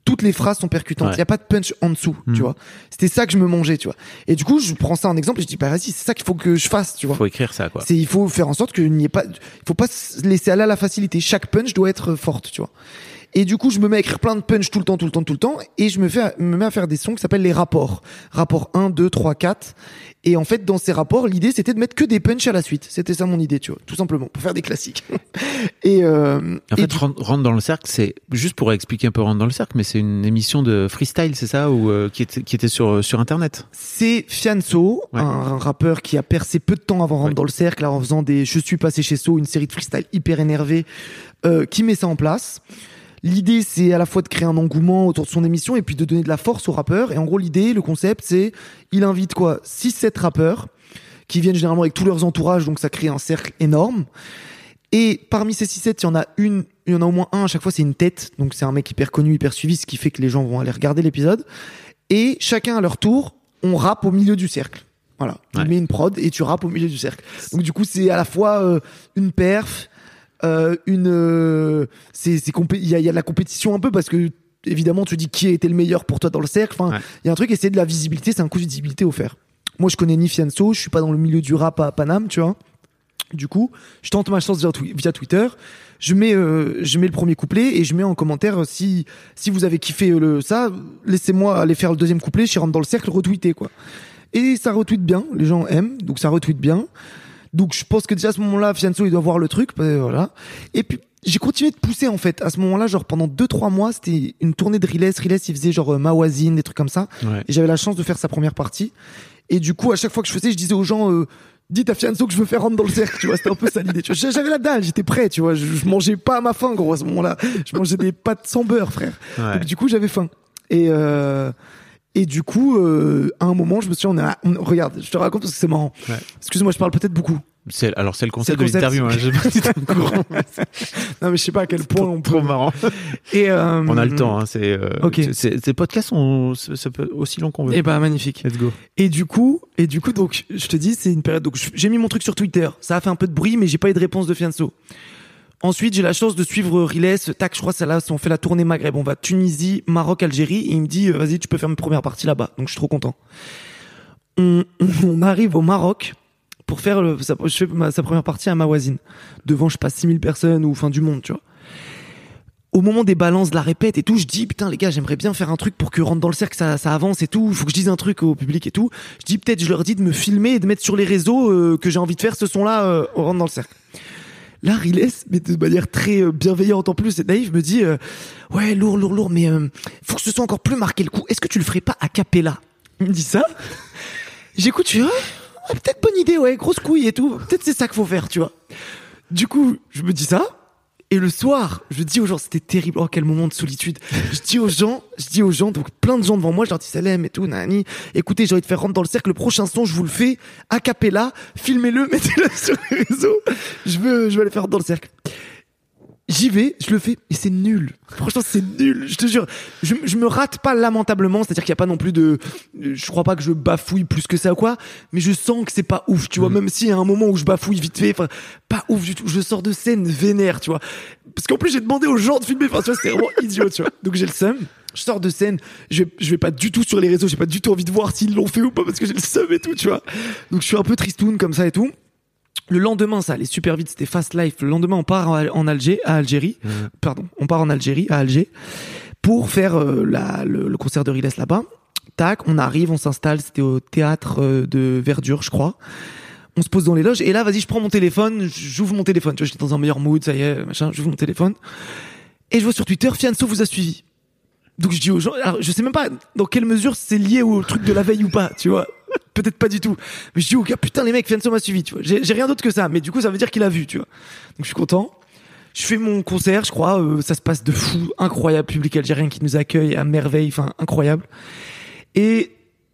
Toutes les phrases sont percutantes. Il Ouais. n'y a pas de punch en dessous, Mm. tu vois. C'était ça que je me mangeais, tu vois. Et du coup, je prends ça en exemple et je dis, bah vas-y, c'est ça qu'il faut que je fasse, tu vois. Faut écrire ça, quoi. C'est il faut faire en sorte qu'il n'y ait pas, il faut pas se laisser aller à la facilité. Chaque punch doit être forte, tu vois. Et du coup, je me mets à écrire plein de punch tout le temps, tout le temps, tout le temps, et je me fais, me mets à faire des sons qui s'appellent les rapports. Rapport 1, 2, 3, 4. Et en fait, dans ces rapports, l'idée, c'était de mettre que des punch à la suite. C'était ça mon idée, tu vois. Tout simplement. Pour faire des classiques. et, euh, En fait, rentre, dans le cercle, c'est juste pour expliquer un peu rentre dans le cercle, mais c'est une émission de freestyle, c'est ça, ou euh, qui était qui était sur sur internet? C'est Fianso, Ouais. un, un rappeur qui a percé peu de temps avant Rentre Ouais. dans le cercle, en faisant des Je suis passé chez So, une série de freestyle hyper énervé, euh, qui met ça en place. L'idée, c'est à la fois de créer un engouement autour de son émission et puis de donner de la force aux rappeurs. Et en gros, l'idée, le concept, c'est il invite quoi 6-7 rappeurs qui viennent généralement avec tous leurs entourages, donc ça crée un cercle énorme. Et parmi ces 6-7, il y en a une, il y en a au moins un à chaque fois, c'est une tête. Donc c'est un mec hyper connu, hyper suivi, ce qui fait que les gens vont aller regarder l'épisode. Et chacun à leur tour, on rappe au milieu du cercle. Voilà. Tu Ouais. mets une prod et tu rappes au milieu du cercle. Donc du coup, c'est à la fois euh, une perf, euh, une, euh, c'est, c'est compé- il y a, y a de la compétition un peu parce que évidemment, tu dis qui a été le meilleur pour toi dans le cercle. Enfin, Ouais. il y a un truc et c'est de la visibilité, c'est un coup de visibilité offert. Moi, je connais ni Fianso, je suis pas dans le milieu du rap à Paname, tu vois. Du coup, je tente ma chance via, twi- via Twitter. Je mets, euh, je mets le premier couplet et je mets en commentaire si si vous avez kiffé le ça, laissez-moi aller faire le deuxième couplet. Je rentre dans le cercle, retweeter quoi. Et ça retweet bien, les gens aiment, donc ça retweet bien. Donc je pense que déjà à ce moment-là, Fianso il doit voir le truc, euh, voilà. Et puis j'ai continué de pousser en fait. À ce moment-là, genre pendant 2-3 mois, c'était une tournée de Riles. Riles il faisait genre euh, Mawazine, des trucs comme ça. Ouais. Et j'avais la chance de faire sa première partie. Et du coup, à chaque fois que je faisais, je disais aux gens, euh, dites à Fianso que je veux faire rentrer dans le cercle, tu vois. C'était un peu ça l'idée. J'avais la dalle, j'étais prêt, tu vois. Je, je mangeais pas à ma faim, gros, à ce moment-là. Je mangeais des pâtes sans beurre, frère. Ouais. Donc, du coup, j'avais faim. Et, euh, et du coup, euh, à un moment, je me suis dit, on a, on- regarde, je te raconte parce que c'est marrant. Ouais. Excuse-moi, je parle peut-être beaucoup. C'est alors c'est le concept de le concept. l'interview. Hein. Je sais pas au courant. Non, mais je sais pas à quel point on peut. Trop marrant. Et, euh, On a le temps. Hein. C'est euh, c'est- ces podcasts sont ça peut aussi long qu'on veut. Et bah, magnifique. Let's go. Et du coup, et du coup, donc, je te dis, c'est une période. Donc, j'ai mis mon truc sur Twitter. Ça a fait un peu de bruit, mais j'ai pas eu de réponse de Fianso. Ensuite, j'ai la chance de suivre Riles. Tac, je crois, c'est là, on fait la tournée Maghreb. On va Tunisie, Maroc, Algérie. Et il me dit, euh, vas-y, tu peux faire une première partie là-bas. Donc, je suis trop content. On, on arrive au Maroc pour faire le, sa, ma- première partie à Mawazine. Devant, je sais pas, 6000 personnes ou fin du monde, tu vois. au moment des balances de la répète et tout, je dis putain les gars, j'aimerais bien faire un truc pour que rentre dans le cercle, ça, ça avance et tout. Faut que je dise un truc au public et tout. Je dis peut-être, je leur dis de me filmer et de mettre sur les réseaux euh, que j'ai envie de faire ce son-là euh, rentre dans le cercle. Là, Riles, mais de manière très euh, bienveillante en plus et naïve, me dit euh, ouais lourd, lourd, lourd, mais euh, faut que ce soit encore plus marqué le coup. Est-ce que tu le ferais pas a cappella? Il me dit ça. J'écoute, je ouais, ouais, peut-être bonne idée, ouais, grosse couille et tout. Peut-être c'est ça qu'il faut faire, tu vois. Du coup, je me dis ça. Et le soir, je dis aux gens, c'était terrible. Oh, quel moment de solitude. Je dis aux gens, je dis aux gens, donc plein de gens devant moi, je leur dis Salem et tout, nani. Écoutez, j'ai envie de faire rentrer dans le cercle. Le prochain son, je vous le fais a cappella. Filmez-le, mettez-le sur les réseaux. Je veux, je veux aller faire rentrer dans le cercle. J'y vais, je le fais, et c'est nul. Franchement, c'est nul. Je te jure, je, je me rate pas lamentablement. C'est-à-dire qu'il y a pas non plus de, je crois pas que je bafouille plus que ça ou quoi, mais je sens que c'est pas ouf. Tu vois, même s'il y a un moment où je bafouille vite fait, enfin, pas ouf du tout. Je sors de scène vénère, tu vois. Parce qu'en plus, j'ai demandé aux gens de filmer. Enfin, tu vois, c'est vraiment idiot, tu vois. Donc j'ai le seum. Je sors de scène, je vais, je vais pas du tout sur les réseaux, j'ai pas du tout envie de voir s'ils l'ont fait ou pas parce que j'ai le seum et tout, tu vois. Donc je suis un peu tristoun comme ça et tout. Le lendemain, ça allait super vite, c'était fast life. Le lendemain, on part en, Alger, à Algérie. Pardon, on part en Algérie, à Alger, pour faire euh, la, le, le concert de Riles là-bas. Tac, on arrive, on s'installe, c'était au théâtre euh, de Verdure, je crois. On se pose dans les loges, et là, vas-y, je prends mon téléphone, j'ouvre mon téléphone. Tu vois, j'étais dans un meilleur mood, ça y est, machin, j'ouvre mon téléphone. Et je vois sur Twitter, Fianso vous a suivi. Donc je dis aux gens, alors je sais même pas dans quelle mesure c'est lié au truc de la veille ou pas, tu vois. Peut-être pas du tout. Mais je dis au gars, putain les mecs, Fianso m'a suivi, tu vois. J'ai rien d'autre que ça, mais du coup ça veut dire qu'il a vu, tu vois. Donc je suis content. Je fais mon concert, je crois, euh, ça se passe de fou, incroyable, public algérien qui nous accueille à merveille, enfin incroyable. Et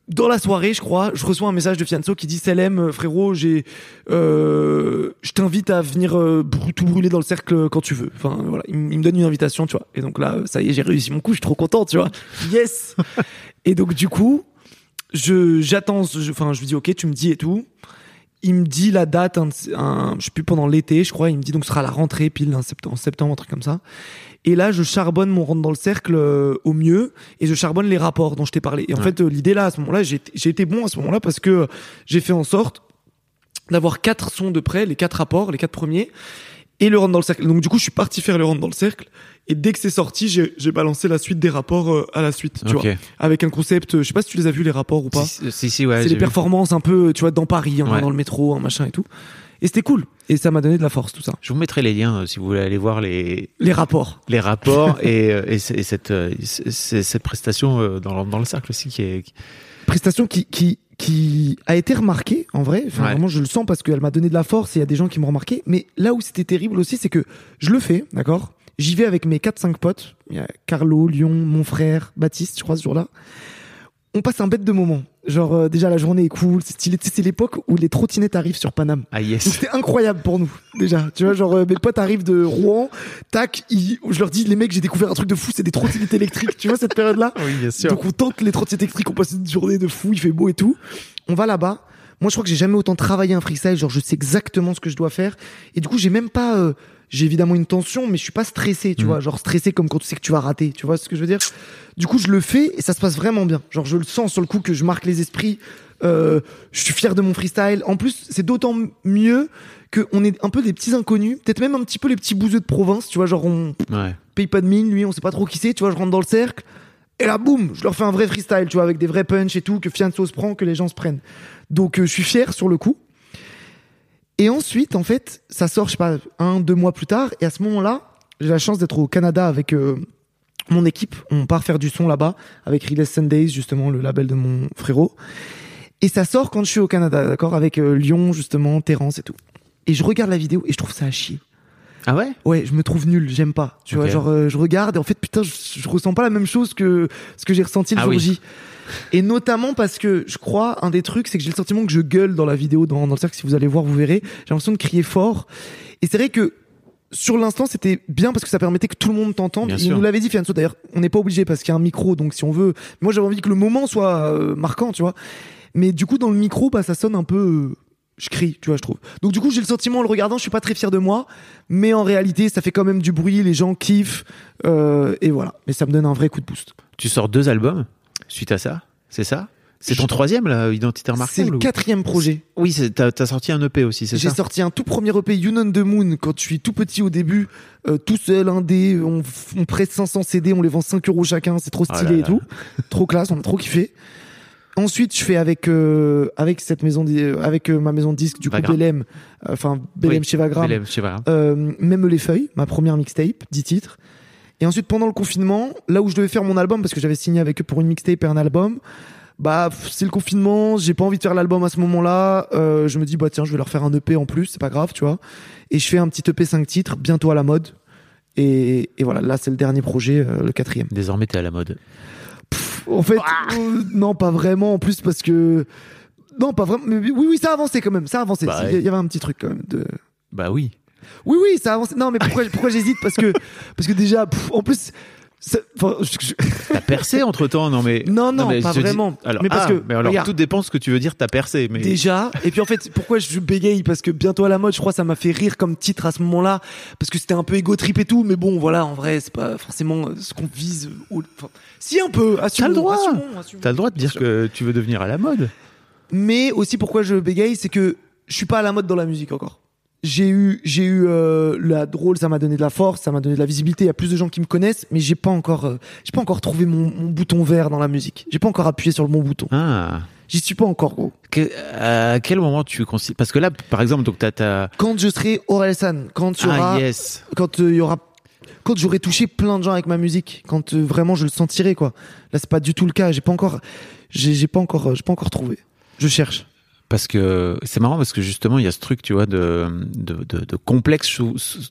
dans la soirée, je crois, je reçois un message de Fianso qui dit Salem, euh, frérot, j'ai, euh, je t'invite à venir euh, tout brûler dans le cercle quand tu veux. Enfin voilà, il, il me donne une invitation, tu vois. Et donc là, ça y est, j'ai réussi mon coup, je suis trop content, tu vois. Yes. et donc du coup, je j'attends, je- enfin je lui dis ok, tu me dis et tout. Il me dit la date, un, un- je sais plus pendant l'été, je crois. Il me dit donc ce sera la rentrée pile en septembre, en septembre, un truc comme ça. Et là, je charbonne mon rentre dans le cercle euh, au mieux et je charbonne les rapports dont je t'ai parlé. Et en fait, euh, l'idée là, à ce moment-là, j'ai été- j'ai été bon à ce moment-là parce que j'ai fait en sorte d'avoir quatre sons de près, les quatre rapports, les quatre premiers, et le rentre dans le cercle. Donc du coup, je suis parti faire le rentre dans le cercle. Et dès que c'est sorti, j'ai j'ai balancé la suite des rapports euh, à la suite, tu Ok. vois, avec un concept. euh, Je sais pas si tu les as vus les rapports ou pas. Si, si, si, ouais. c'est les vu. performances un peu, tu vois, dans Paris, hein, Ouais. dans le métro, un machin et tout. Et c'était cool. Et ça m'a donné de la force, tout ça. Je vous mettrai les liens euh, si vous voulez aller voir les, Les rapports. les rapports et, euh, et, et cette, euh, cette prestation dans, le- dans le cercle aussi qui est. prestation qui, qui, qui a été remarquée, en vrai. Enfin, Ouais. vraiment, je le sens parce qu'elle m'a donné de la force et il y a des gens qui m'ont remarqué. Mais là où c'était terrible aussi, c'est que je le fais, d'accord? J'y vais avec mes 4-5 potes. Il y a Carlo, Lyon, mon frère, Baptiste, je crois, ce jour-là. On passe un bête de moment. Genre, euh, déjà, la journée est cool, c'est l'époque où les trottinettes arrivent sur Paname. Ah yes. c'était incroyable pour nous, déjà. Tu vois, genre, euh, mes potes arrivent de Rouen, tac, ils- je leur dis, les mecs, j'ai découvert un truc de fou, c'est des trottinettes électriques. Tu vois, cette période-là? Oui, bien donc on tente les trottinettes électriques, on passe une journée de fou, il fait beau et tout. On va là-bas. Moi, je crois que j'ai jamais autant travaillé un freestyle. Genre, je sais exactement ce que je dois faire. Et du coup, j'ai même pas. euh, j'ai évidemment une tension, mais je suis pas stressé, tu vois. Genre stressé comme quand tu sais que tu vas rater. Tu vois ce que je veux dire? Du coup, je le fais et ça se passe vraiment bien. Genre, je le sens sur le coup que je marque les esprits. Euh, je suis fier de mon freestyle. En plus, c'est d'autant mieux que on est un peu des petits inconnus, peut-être même un petit peu les petits bouseux de province. Tu vois, genre on Ouais. paye pas de mine, lui, on sait pas trop qui c'est, tu vois, je rentre dans le cercle, et là, boum, je leur fais un vrai freestyle, tu vois, avec des vrais punch et tout, que Fianso se prend, que les gens se prennent. Donc, euh, je suis fier sur le coup. Et ensuite, en fait, ça sort, je sais pas, un, deux mois plus tard, et à ce moment-là, j'ai la chance d'être au Canada avec euh, mon équipe. On part faire du son là-bas, avec Riles Sundays, justement, le label de mon frérot. Et ça sort quand je suis au Canada, d'accord, avec euh, Lyon, justement, Terence et tout. Et je regarde la vidéo et je trouve ça à chier. Ah ouais? Ouais, je me trouve nul, j'aime pas. Tu vois, genre euh, je regarde et en fait putain, je, je ressens pas la même chose que ce que j'ai ressenti le Ah jour oui. J. Et notamment parce que je crois un des trucs, c'est que j'ai le sentiment que je gueule dans la vidéo, dans, dans le cercle. Si vous allez voir, vous verrez. J'ai l'impression de crier fort. Et c'est vrai que sur l'instant, c'était bien parce que ça permettait que tout le monde t'entende. Il sûr. nous l'avait dit, Fianso. D'ailleurs, on n'est pas obligé parce qu'il y a un micro, donc si on veut. Moi, j'avais envie que le moment soit euh, marquant, tu vois. Mais du coup, dans le micro, bah, ça sonne un peu. euh, je crie, tu vois, je trouve. Donc du coup, j'ai le sentiment en le regardant, je suis pas très fier de moi, mais en réalité, ça fait quand même du bruit, les gens kiffent, euh, et voilà. Mais ça me donne un vrai coup de boost. Tu sors deux albums suite à ça C'est ça? C'est ton troisième, là, Identité C'est remarquable le ou- quatrième projet. Oui, c'est- t'as as sorti un EP aussi, c'est J'ai ça? sorti un tout premier EP, You on the Moon, quand je suis tout petit au début, euh, tout seul, on, f- on prête 500 CD, on les vend 5 euros chacun, c'est trop Oh là stylé là. et tout. trop classe, on a trop kiffé. Ensuite, je fais avec euh, avec cette maison, euh, avec euh, ma maison de disque, du coup Vagram. Euh, enfin Oui, chez Vagram, euh, même les feuilles, ma première mixtape, 10 titres. Et ensuite, pendant le confinement, là où je devais faire mon album, parce que j'avais signé avec eux pour une mixtape et un album, bah c'est le confinement, j'ai pas envie de faire l'album à ce moment-là. Euh, je me dis bah tiens, je vais leur faire un EP en plus, c'est pas grave, tu vois. Et je fais un petit EP 5 titres, bientôt à la mode. Et, et voilà, là c'est le dernier projet, euh, le quatrième. Désormais, t'es à la mode. En fait, euh, non, pas vraiment. En plus parce que non, pas vraiment. Mais oui, oui, ça a avancé quand même. Ça a avancé. Bah Il y- ouais. il y avait un petit truc quand même de. Bah oui. Oui, oui, ça avance. Non, mais pourquoi, pourquoi j'hésite Parce que, parce que déjà, pff, en plus, ça- enfin, je- je- T'as percé entre temps, non mais. Non, non, mais pas je te dis- vraiment. Alors, Mais parce ah, que, mais alors, regarde. tout dépend ce que tu veux dire. T'as percé, mais. déjà. Et puis en fait, pourquoi je bégaye Parce que bientôt à la mode, je crois, ça m'a fait rire comme titre à ce moment-là, parce que c'était un peu égo trip et tout. Mais bon, voilà, en vrai, c'est pas forcément euh, ce qu'on vise. au- enfin, si un peu. Assumons, T'as le droit. assumons, assumons. T'as le droit de dire que tu veux devenir à la mode. Mais aussi pourquoi je bégaye, c'est que je suis pas à la mode dans la musique encore. J'ai eu, j'ai eu euh, la drôle, ça m'a donné de la force, ça m'a donné de la visibilité. Il y a plus de gens qui me connaissent, mais j'ai pas encore, euh, j'ai pas encore trouvé mon, mon bouton vert dans la musique. J'ai pas encore appuyé sur le bon bouton. Ah. J'y suis pas encore gros. Que- à quel moment tu considères Parce que là, par exemple, donc t'as ta. Quand je serai Orelsan, quand il y aura, Ah yes. quand euh, il y aura, quand j'aurai touché plein de gens avec ma musique, quand euh, vraiment je le sentirai quoi. Là c'est pas du tout le cas. J'ai pas encore, j'ai j'ai pas encore, euh, j'ai pas encore trouvé. Je cherche. Parce que c'est marrant parce que justement il y a ce truc tu vois de de, de, de complexe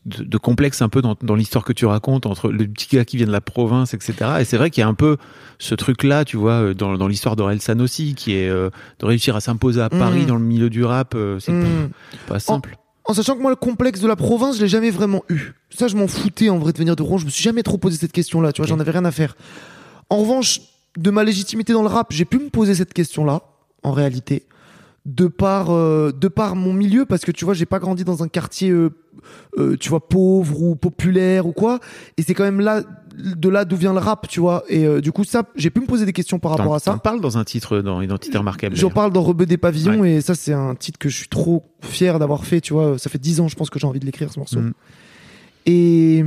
de, de complexe un peu dans, dans l'histoire que tu racontes entre le petit gars qui vient de la province etc et c'est vrai qu'il y a un peu ce truc là tu vois euh, dans, dans l'histoire d'Orelsan aussi qui est euh, de réussir à s'imposer à Paris Mhm. dans le milieu du rap euh, c'est Hmm. pas, pas simple En sachant que moi, le complexe de la province, je l'ai jamais vraiment eu. Ça, je m'en foutais en vrai de venir de Rouen. Je me suis jamais trop posé cette question-là. Tu vois, j'en avais rien à faire. En revanche, de ma légitimité dans le rap, j'ai pu me poser cette question-là, en réalité, de par, euh, de par mon milieu, parce que tu vois, j'ai pas grandi dans un quartier, euh, euh, tu vois, pauvre ou populaire ou quoi. Et c'est quand même là, de là d'où vient le rap, tu vois. Et euh, du coup, ça, j'ai pu me poser des questions par rapport à ça. t'en parles dans un titre dans Identité remarquable J'en parle dans Rebeu des pavillons et ça c'est un titre que je suis trop fier d'avoir fait, tu vois, ça fait dix ans je pense que j'ai envie de l'écrire ce morceau. Mhm. Et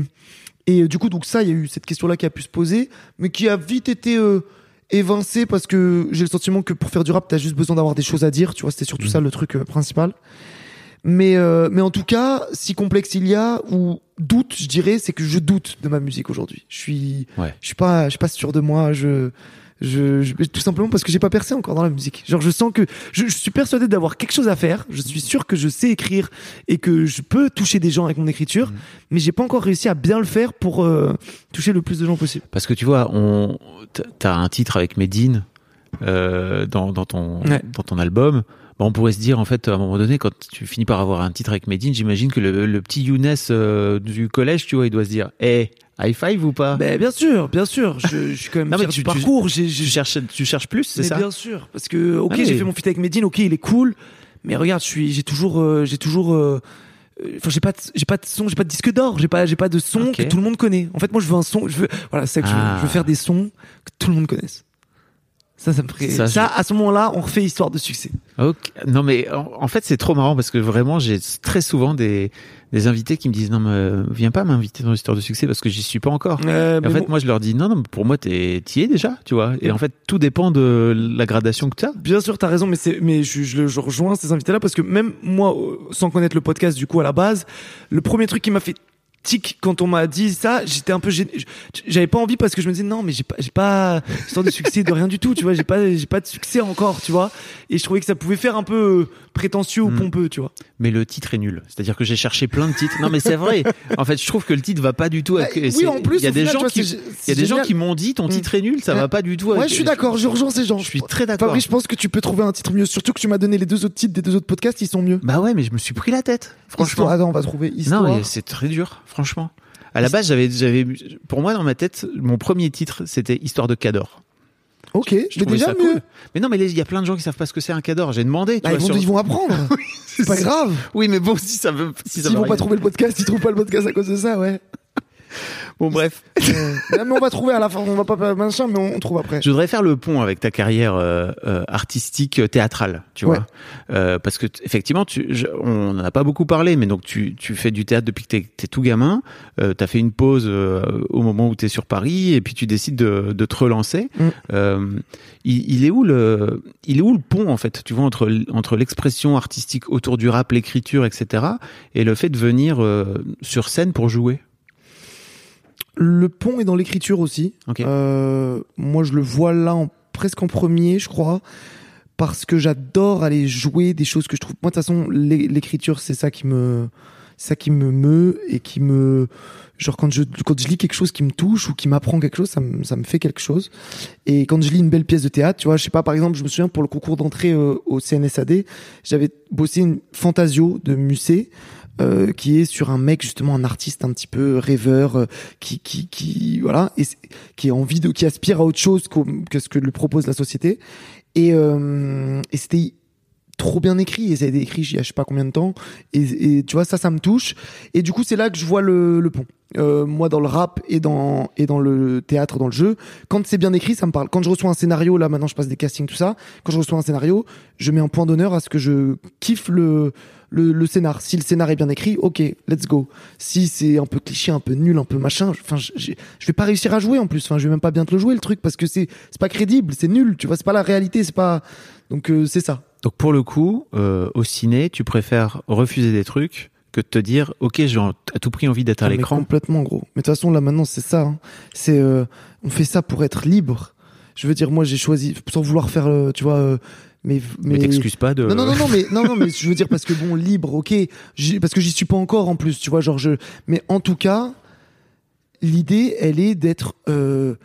et euh, du coup donc ça il y a eu cette question là qui a pu se poser mais qui a vite été évincée parce que j'ai le sentiment que pour faire du rap t'as juste besoin d'avoir des choses à dire, tu vois, c'était surtout Mhm. ça le truc euh, principal. Mais euh, mais en tout cas, si complexe il y a ou doute, je dirais, c'est que je doute de ma musique aujourd'hui. Je suis Ouais. je suis pas je suis pas sûr de moi, je je, je- tout simplement parce que j'ai pas percé encore dans la musique. Genre je sens que je, je suis persuadé d'avoir quelque chose à faire. Je suis sûr que je sais écrire et que je peux toucher des gens avec mon écriture, Mhm. mais j'ai pas encore réussi à bien le faire pour euh, toucher le plus de gens possible. Parce que tu vois, on, t'as un titre avec Medine euh, dans, dans ton Ouais. dans ton album. Bah, on pourrait se dire en fait à un moment donné, quand tu finis par avoir un titre avec Medine, j'imagine que le, le petit Younes euh, du collège, tu vois, il doit se dire, eh, high five ou pas? Ben bien sûr, bien sûr. Je, je suis quand même Non, mais tu- du tu- parcours. J'ai- Tu cherches, tu cherches plus, c'est ça? bien sûr, parce que ok, Ah, mais- j'ai fait mon feat avec Medine, ok, il est cool, mais regarde, je suis, j'ai toujours, euh, j'ai toujours, euh, enfin, j'ai pas, de, j'ai pas de son, j'ai pas de disque d'or, j'ai pas, j'ai pas de son que tout le monde connaît. En fait, moi, je veux un son, je veux, voilà, c'est ça que je veux. Ah. Je veux faire des sons que tout le monde connaisse. Ça, ça me ferait, Ça, ça, je- à ce moment-là, on refait histoire de succès. Ok. Non mais en, en fait c'est trop marrant parce que vraiment j'ai très souvent des, des invités qui me disent non mais euh, viens pas m'inviter dans l'histoire de succès parce que j'y suis pas encore. Euh, en fait bon, moi je leur dis non non pour moi t'es t'y es déjà tu vois et en fait tout dépend de la gradation que tu as. Bien sûr, t'as raison, mais c'est, mais je, je, je rejoins ces invités-là parce que même moi, euh, sans connaître le podcast du coup à la base, le premier truc qui m'a fait tic quand on m'a dit ça, j'étais un peu gêné. J'avais pas envie parce que je me disais non, mais j'ai pas, j'ai pas histoire de succès de rien du tout, tu vois. J'ai pas, j'ai pas de succès encore, tu vois. Et je trouvais que ça pouvait faire un peu prétentieux ou Mm. pompeux, tu vois. Mais le titre est nul. C'est-à-dire que j'ai cherché plein de titres. Non mais c'est vrai. En fait je trouve que le titre va pas du tout. Avec, Bah, oui, en plus, il y a des final, gens vois, qui il y a des gens qui m'ont dit ton Mm. titre est nul, ça Ouais. va pas du tout. Ouais, avec- je suis d'accord, je rejoins ces gens. Je suis très d'accord. Fabrice, je pense que tu peux trouver un titre mieux. Surtout que tu m'as donné les deux autres titres des deux autres podcasts, ils sont mieux. Bah ouais mais je me suis pris la tête. Franchement. Histoire, on va trouver histoire. Non, c'est très dur, franchement. À la base, j'avais, j'avais, pour moi, dans ma tête, mon premier titre, c'était Histoire de Cador. ok, Je trouvais déjà mieux. cool. Mais non, mais il y a plein de gens qui savent pas ce que c'est un Cador. J'ai demandé. Tu Bah, vois, ils, vont, sur- ils vont apprendre. c'est pas grave. Oui, mais bon, si ça veut, si S'ils veut vont pas trouver le podcast, ils trouvent pas le podcast à cause de ça, ouais. Bon, bref. Euh, mais on va trouver à la fin, on va pas machin, mais on, on trouve après. Je voudrais faire le pont avec ta carrière euh, euh, artistique euh, théâtrale, tu Ouais. vois, Euh, parce que effectivement, tu, je- on n'en a pas beaucoup parlé, mais donc tu, tu fais du théâtre depuis que t'es es tout gamin. Euh, T'as fait une pause euh, au moment où t'es sur Paris, et puis tu décides de, de te relancer. Mm. Euh, il, il est où le, il est où le pont en fait, tu vois, entre l'expression artistique autour du rap, l'écriture, etc., et le fait de venir euh, sur scène pour jouer? Le pont est dans l'écriture aussi. Ok. Euh, moi, je le vois là en, presque en premier, je crois, parce que j'adore aller jouer des choses que je trouve. Moi, de toute façon, l'é- l'écriture, c'est ça qui me, ça qui me meut et qui me, genre quand je quand je lis quelque chose qui me touche ou qui m'apprend quelque chose, ça me ça me fait quelque chose. Et quand je lis une belle pièce de théâtre, tu vois, je sais pas, par exemple, je me souviens pour le concours d'entrée euh, au CNSAD, j'avais bossé une Fantasio de Musset. Euh, qui est sur un mec justement un artiste un petit peu rêveur euh, qui qui qui voilà et qui a envie de qui aspire à autre chose qu'au- que ce que lui propose la société. Et euh, et c'était trop bien écrit et ça a été écrit il y a je sais pas combien de temps. Et, et tu vois ça ça me touche. Et du coup c'est là que je vois le, le pont. Euh, moi dans le rap et dans et dans le théâtre dans le jeu quand c'est bien écrit ça me parle. Quand je reçois un scénario là maintenant je passe des castings tout ça quand je reçois un scénario je mets un point d'honneur à ce que je kiffe le le, le scénar si le scénar est bien écrit ok let's go si c'est un peu cliché un peu nul un peu machin enfin je, vais pas réussir à jouer en plus enfin je vais même pas bien te le jouer le truc parce que c'est c'est pas crédible c'est nul tu vois c'est pas la réalité c'est pas donc euh, c'est ça Donc pour le coup, euh, au ciné, tu préfères refuser des trucs que de te dire, ok, j'ai à tout prix envie d'être à Ah, l'écran. complètement gros. Mais de toute façon là maintenant c'est ça. hein. C'est euh, on fait ça pour être libre. Je veux dire moi j'ai choisi sans vouloir faire euh, tu vois euh, mais Mais t'excuses pas de. Non non non non mais non non mais je veux dire parce que bon libre ok parce que j'y suis pas encore en plus tu vois genre je mais en tout cas l'idée elle est d'être euh,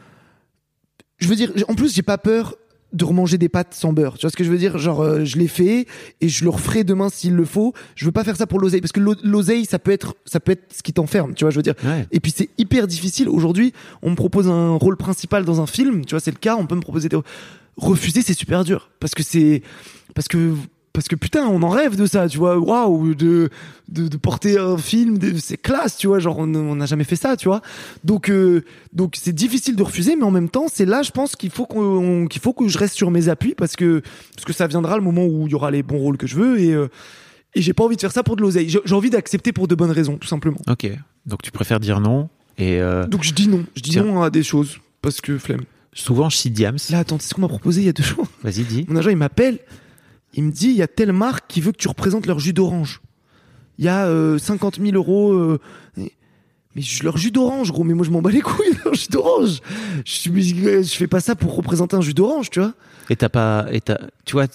je veux dire en plus j'ai pas peur de remanger des pâtes sans beurre. Tu vois ce que je veux dire? Genre, euh, je l'ai fait et je le referai demain s'il le faut. Je veux pas faire ça pour l'oseille parce que l'o- l'oseille, ça peut être, ça peut être ce qui t'enferme. Tu vois, je veux dire. Ouais. Et puis c'est hyper difficile. Aujourd'hui, on me propose un rôle principal dans un film. Tu vois, c'est le cas. On peut me proposer des... refuser, c'est super dur parce que c'est parce que parce que putain, on en rêve de ça. Tu vois, waouh, de, de de porter un film, c'est classe. Tu vois, genre on on n'a jamais fait ça. Tu vois. Donc euh, donc c'est difficile de refuser, mais en même temps, c'est là, je pense qu'il faut qu'on qu'il faut que je reste sur mes appuis parce que parce que ça viendra le moment où il y aura les bons rôles que je veux et euh, et j'ai pas envie de faire ça pour de l'oseille. J'ai envie d'accepter pour de bonnes raisons, tout simplement. Ok. Donc tu préfères dire non. Et euh, Donc je dis non. Je dis non à des choses parce que flemme. Souvent, je cite Diams. Là, attends, c'est ce qu'on m'a proposé il y a deux jours. Vas-y, dis. Mon agent, il m'appelle. Il me dit, il y a telle marque qui veut que tu représentes leur jus d'orange. Il y a euh, 50 000 euros. euh, mais je- leur jus d'orange, gros. Mais moi, je m'en bats les couilles, leur jus d'orange. Je, mais je je fais pas ça pour représenter un jus d'orange, tu vois. Et t'as pas. Et t'as- tu vois,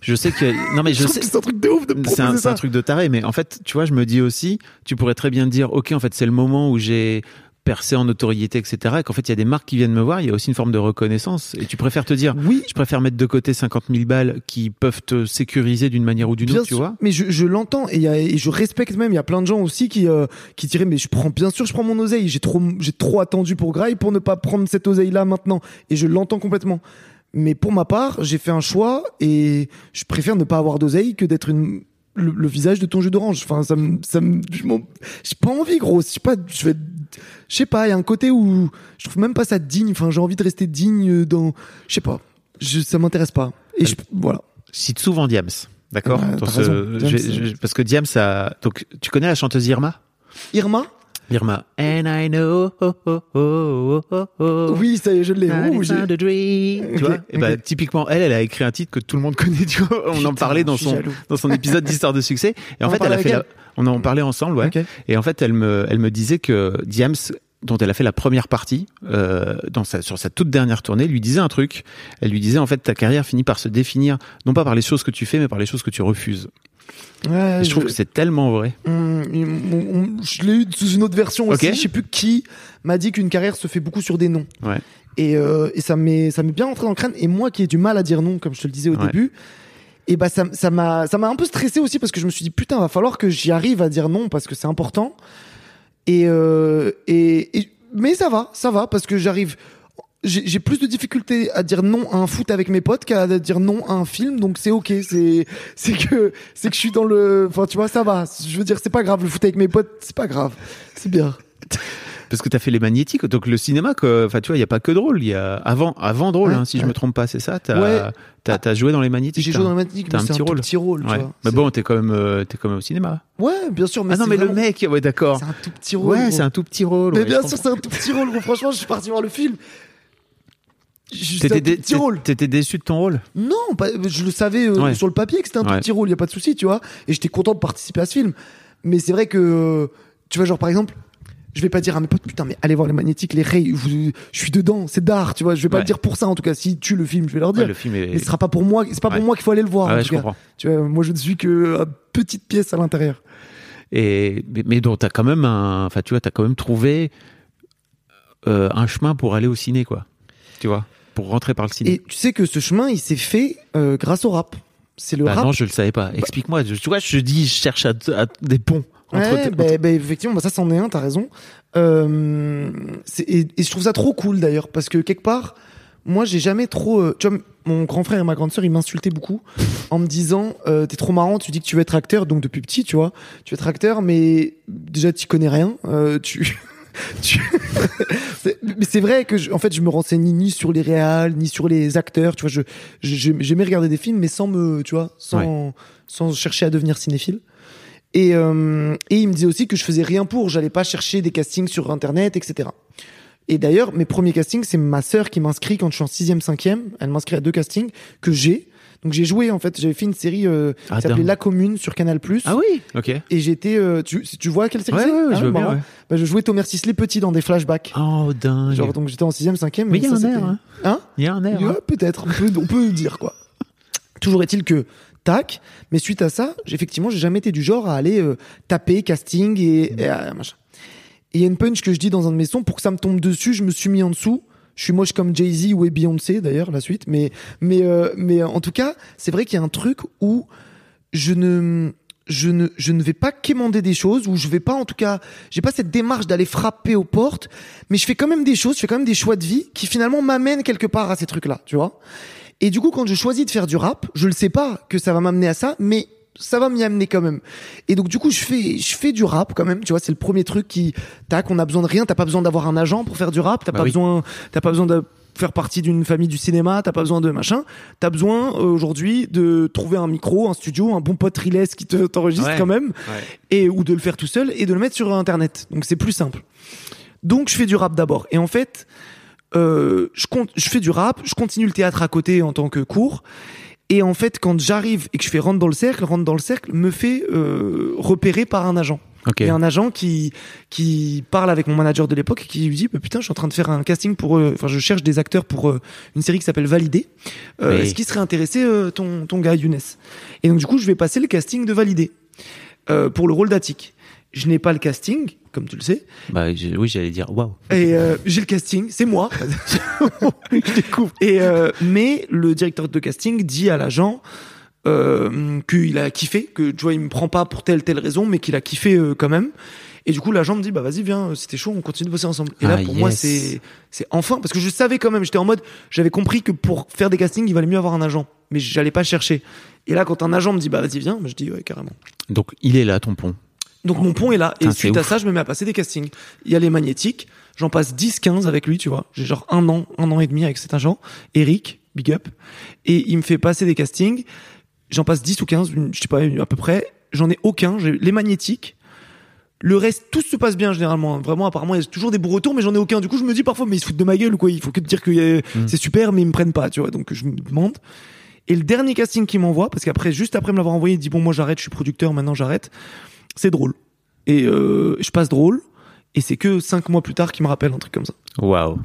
je sais que. Non, mais je trouve sais. c'est un truc de ouf de me C'est un, un truc de taré, mais en fait, tu vois, je me dis aussi, tu pourrais très bien dire, ok, en fait, c'est le moment où j'ai percé en notoriété, etc. Et qu'en fait, il y a des marques qui viennent me voir, il y a aussi une forme de reconnaissance. Et tu préfères te dire, Oui, je préfère mettre de côté 50 000 balles qui peuvent te sécuriser d'une manière ou d'une autre, tu vois. mais je, je l'entends et, et je respecte même. Il y a plein de gens aussi qui euh, qui diraient mais je prends bien sûr je prends mon oseille. J'ai trop j'ai trop attendu pour Grail pour ne pas prendre cette oseille là maintenant et je l'entends complètement. Mais pour ma part, j'ai fait un choix et je préfère ne pas avoir d'oseille que d'être une le, le visage de ton jus d'orange. Enfin ça me ça me j'ai pas envie gros. Je sais pas je vais je sais pas. Il y a un côté où je trouve même pas ça digne. Enfin j'ai envie de rester digne dans je sais pas. Je, ça m'intéresse pas. Et je, voilà. Cite souvent Diams, d'accord Ouais, Parce que Diams, a... donc, tu connais la chanteuse Irma? Irma? Irma. And I know. oh, oh, oh, oh, oh. Oui, ça y est, je l'ai. Tu vois Et bah, ok. typiquement, elle, elle a écrit un titre que tout le monde connaît. Tu vois on en parlait dans son jaloux. dans son épisode d'histoire de succès. Et en On en fait, elle parlait a fait la... on en parlait ensemble, ouais. Et en fait, elle me elle me disait que Diams dont elle a fait la première partie euh, dans sa, sur sa toute dernière tournée, lui disait un truc. Elle lui disait en fait ta carrière finit par se définir non pas par les choses que tu fais, mais par les choses que tu refuses. Ouais, je trouve que c'est tellement vrai. Hum, je l'ai eu sous une autre version aussi. Je sais plus qui m'a dit qu'une carrière se fait beaucoup sur des noms. Ouais. Et, euh, et ça m'est ça m'est bien rentré dans le crâne. Et moi qui ai du mal à dire non, comme je te le disais au Ouais. début, et bah ça ça m'a ça m'a un peu stressé aussi parce que je me suis dit putain va falloir que j'y arrive à dire non parce que c'est important. Et, euh, et, et- mais ça va, ça va parce que j'arrive. J'ai plus de difficultés à dire non à un foot avec mes potes qu'à dire non à un film, donc c'est ok. C'est c'est que c'est que je suis dans le. Enfin, tu vois, ça va. Je veux dire, c'est pas grave. Le foot avec mes potes, c'est pas grave. C'est bien. Parce que t'as fait les magnétiques, donc le cinéma. Enfin, tu vois, il y a pas que drôle. Il y a avant, avant drôle, Ouais, hein, si je ouais. me trompe pas, c'est ça. T'as, Ouais. t'as, t'as joué dans les magnétiques. J'ai joué dans un- la magnétique, t'as mais un c'est petit un tout rôle. petit rôle. tu vois. Mais bon, t'es quand même, euh, t'es quand même au cinéma. Ouais, bien sûr, mais ah non, mais le mec, ouais, d'accord. C'est un tout petit rôle. Ouais, c'est un tout petit rôle. Mais bien je sûr, c'est un tout petit rôle. Franchement, je suis parti voir le film. T'étais, dé- tout petit rôle. t'étais déçu de ton rôle Non, pas- je le savais euh, Ouais. sur le papier que c'était un tout Ouais. petit rôle, il y a pas de souci, tu vois. Et j'étais content de participer à ce film. Mais c'est vrai que, tu vois, genre par exemple, je vais pas dire à mes potes, putain, mais allez voir les magnétiques, les rays, je suis dedans, c'est d'art, tu vois. Je vais pas Ouais. le dire pour ça, en tout cas. Si tu le film, je vais leur dire. Ouais, Le film est. Mais ce sera pas pour moi, c'est pas pour moi qu'il faut aller le voir. En tout cas. Tu vois, moi je ne suis que une petite pièce à l'intérieur. Et mais, mais donc t'as quand même un, enfin tu vois, t'as quand même trouvé euh, un chemin pour aller au ciné, quoi. Tu vois, pour rentrer par le ciné. Et tu sais que ce chemin, il s'est fait euh, grâce au rap. C'est le Bah rap. non, je le savais pas. Explique-moi. Tu vois, je dis, je cherche à, à- des ponts entre. Ouais, bah, bah, effectivement, bah, ça c'en est un, t'as raison. Euh, et, et je trouve ça trop cool d'ailleurs, parce que quelque part, moi j'ai jamais trop. euh, tu vois, mon grand frère et ma grande sœur, ils m'insultaient beaucoup en me disant euh, T'es trop marrant, tu dis que tu veux être acteur, donc depuis petit, tu vois, tu veux être acteur, mais déjà tu connais rien. euh, tu. tu- C'est- mais c'est vrai que je- en fait je me renseigne ni sur les réals ni sur les acteurs tu vois je j'aimais regarder des films mais sans me tu vois sans sans chercher à devenir cinéphile et, euh, et il me disait aussi que je faisais rien pour, j'allais pas chercher des castings sur internet, etc. Et d'ailleurs, mes premiers castings, c'est ma sœur qui m'inscrit quand je suis en 6e, 5e. Elle m'inscrit à deux castings que j'ai. Donc j'ai joué en fait, j'avais fait une série euh, Ah, qui s'appelait. La Commune sur Canal+. Ah oui. Ok. Et j'étais, euh, tu, tu vois quelle série Ouais, c'est ouais, ouais, Ah, je bien. Bah, je jouais Thomas Sisley petit dans des flashbacks. Oh dingue. Genre donc j'étais en 6e, 5e. mais il y a un air. Hein. Hein Il y a un air. Ouais, hein. peut-être, on peut, on peut dire quoi. Toujours est-il que tac, mais suite à ça, effectivement, j'ai jamais été du genre à aller euh, taper casting et, et à- machin. Et il y a une punch que je dis dans un de mes sons pour que ça me tombe dessus, je me suis mis en dessous. Je suis moche comme Jay-Z ou Beyoncé d'ailleurs la suite, mais mais euh, mais en tout cas, c'est vrai qu'il y a un truc où je ne je ne je ne vais pas quémander des choses où je vais pas en tout cas, j'ai pas cette démarche d'aller frapper aux portes, mais je fais quand même des choses, je fais quand même des choix de vie qui finalement m'amènent quelque part à ces trucs-là, tu vois. Et du coup, quand je choisis de faire du rap, je le sais pas que ça va m'amener à ça, mais ça va m'y amener quand même. Et donc du coup, je fais je fais du rap quand même, tu vois, c'est le premier truc qui tac, on a besoin de rien, t'as pas besoin d'avoir un agent pour faire du rap, t'as Bah pas oui. besoin t'as pas besoin de faire partie d'une famille du cinéma, t'as pas besoin de machin, t'as besoin euh, aujourd'hui de trouver un micro, un studio, un bon pote Riles qui te t'enregistre Ouais. quand même Ouais. et ou de le faire tout seul et de le mettre sur internet. Donc c'est plus simple. Donc je fais du rap d'abord et en fait euh, je compte je fais du rap, je continue le théâtre à côté en tant que cours et en fait quand j'arrive et que je fais rentre dans le cercle, rentre dans le cercle me fait euh, repérer par un agent. Ok. Il y a un agent qui qui parle avec mon manager de l'époque et qui lui dit bah, putain je suis en train de faire un casting pour euh, enfin je cherche des acteurs pour euh, une série qui s'appelle Validé. Euh. Est-ce qu'il serait intéressé euh, ton ton gars Younes Et donc du coup je vais passer le casting de Validé euh, pour le rôle d'Attic. Je n'ai pas le casting comme tu le sais Bah oui, j'allais dire waouh. et euh, j'ai le casting, c'est moi. je découvre. Et euh, mais le directeur de casting dit à l'agent euh, qu'il a kiffé, que tu vois, il me prend pas pour telle telle raison, mais qu'il a kiffé quand même. Et du coup, l'agent me dit bah vas-y viens, c'était chaud, on continue de bosser ensemble. Et là Ah, pour moi c'est c'est enfin parce que je savais quand même, j'étais en mode j'avais compris que pour faire des castings, il valait mieux avoir un agent, mais j'allais pas chercher. Et là quand un agent me dit bah vas-y viens, je dis ouais carrément. Donc il est là ton pont. Donc mon pont est là. Putain, et suite à ça, je me mets à passer des castings. Il y a les magnétiques. J'en passe 10, 15 avec lui, tu vois. J'ai genre un an, un an et demi avec cet agent. Eric, big up. Et il me fait passer des castings. J'en passe 10 ou 15, une- je sais pas, à peu près. J'en ai aucun. J'ai les magnétiques. Le reste, tout se passe bien généralement. Vraiment, apparemment, il y a toujours des beaux retours, mais j'en ai aucun. Du coup, je me dis parfois, mais ils se foutent de ma gueule ou quoi? Il faut que te dire que euh, Mm. c'est super, mais ils me prennent pas, tu vois. Donc, je me demande. Et le dernier casting qu'il m'envoie, parce qu'après, juste après me l'avoir envoyé, il dit bon, moi j'arrête, je suis producteur, maintenant j'arrête. C'est drôle. Et euh, je passe drôle. Et c'est que cinq mois plus tard qu'il me rappelle un truc comme ça. Waouh.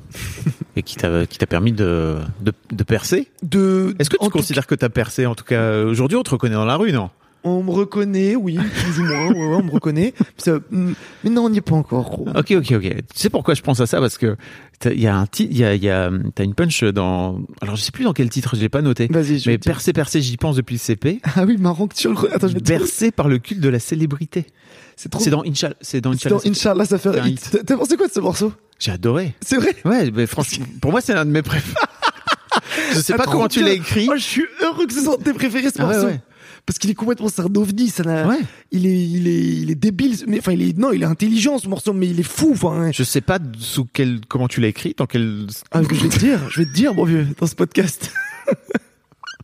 Et qui t'a qui t'a permis de, de de percer? De, Est-ce que tu considères que t'as percé en tout cas aujourd'hui on te reconnaît dans la rue non? On me reconnaît, oui, plus ou moins, ouais, ouais, on me reconnaît. Mm, mais non, on n'y est pas encore. gros. Ok, ok, ok. Tu sais pourquoi je pense à ça? Parce que il y a un titre, il y a, il y a, t'as une punch dans. Alors je sais plus dans quel titre, je l'ai pas noté. Vas-y, Mais percé, percé, j'y pense depuis le CP. Ah oui, marrant que tu le. Attends, je vais. Bercé par le culte de la célébrité. C'est trop. C'est dans Inch'Allah. C'est dans C'est dans Inch'Allah. Ça fait hit. T'as- pensé quoi de ce morceau? J'ai adoré. C'est vrai? Ouais, mais franchement, pour moi c'est l'un de mes préférés. je sais Ah, pas comment tu l'as écrit. Oh, je suis heureux que ce soit tes préférés ce Ah ouais, morceau. ouais. Parce qu'il est complètement c'est un ovni ça n'a Ouais. il est il est il est débile mais enfin il est non il est intelligent ce morceau mais il est fou enfin Je sais pas sous quel, comment tu l'as écrit, dans quel. Ah, je vais te dire, je vais te dire, mon vieux, dans ce podcast.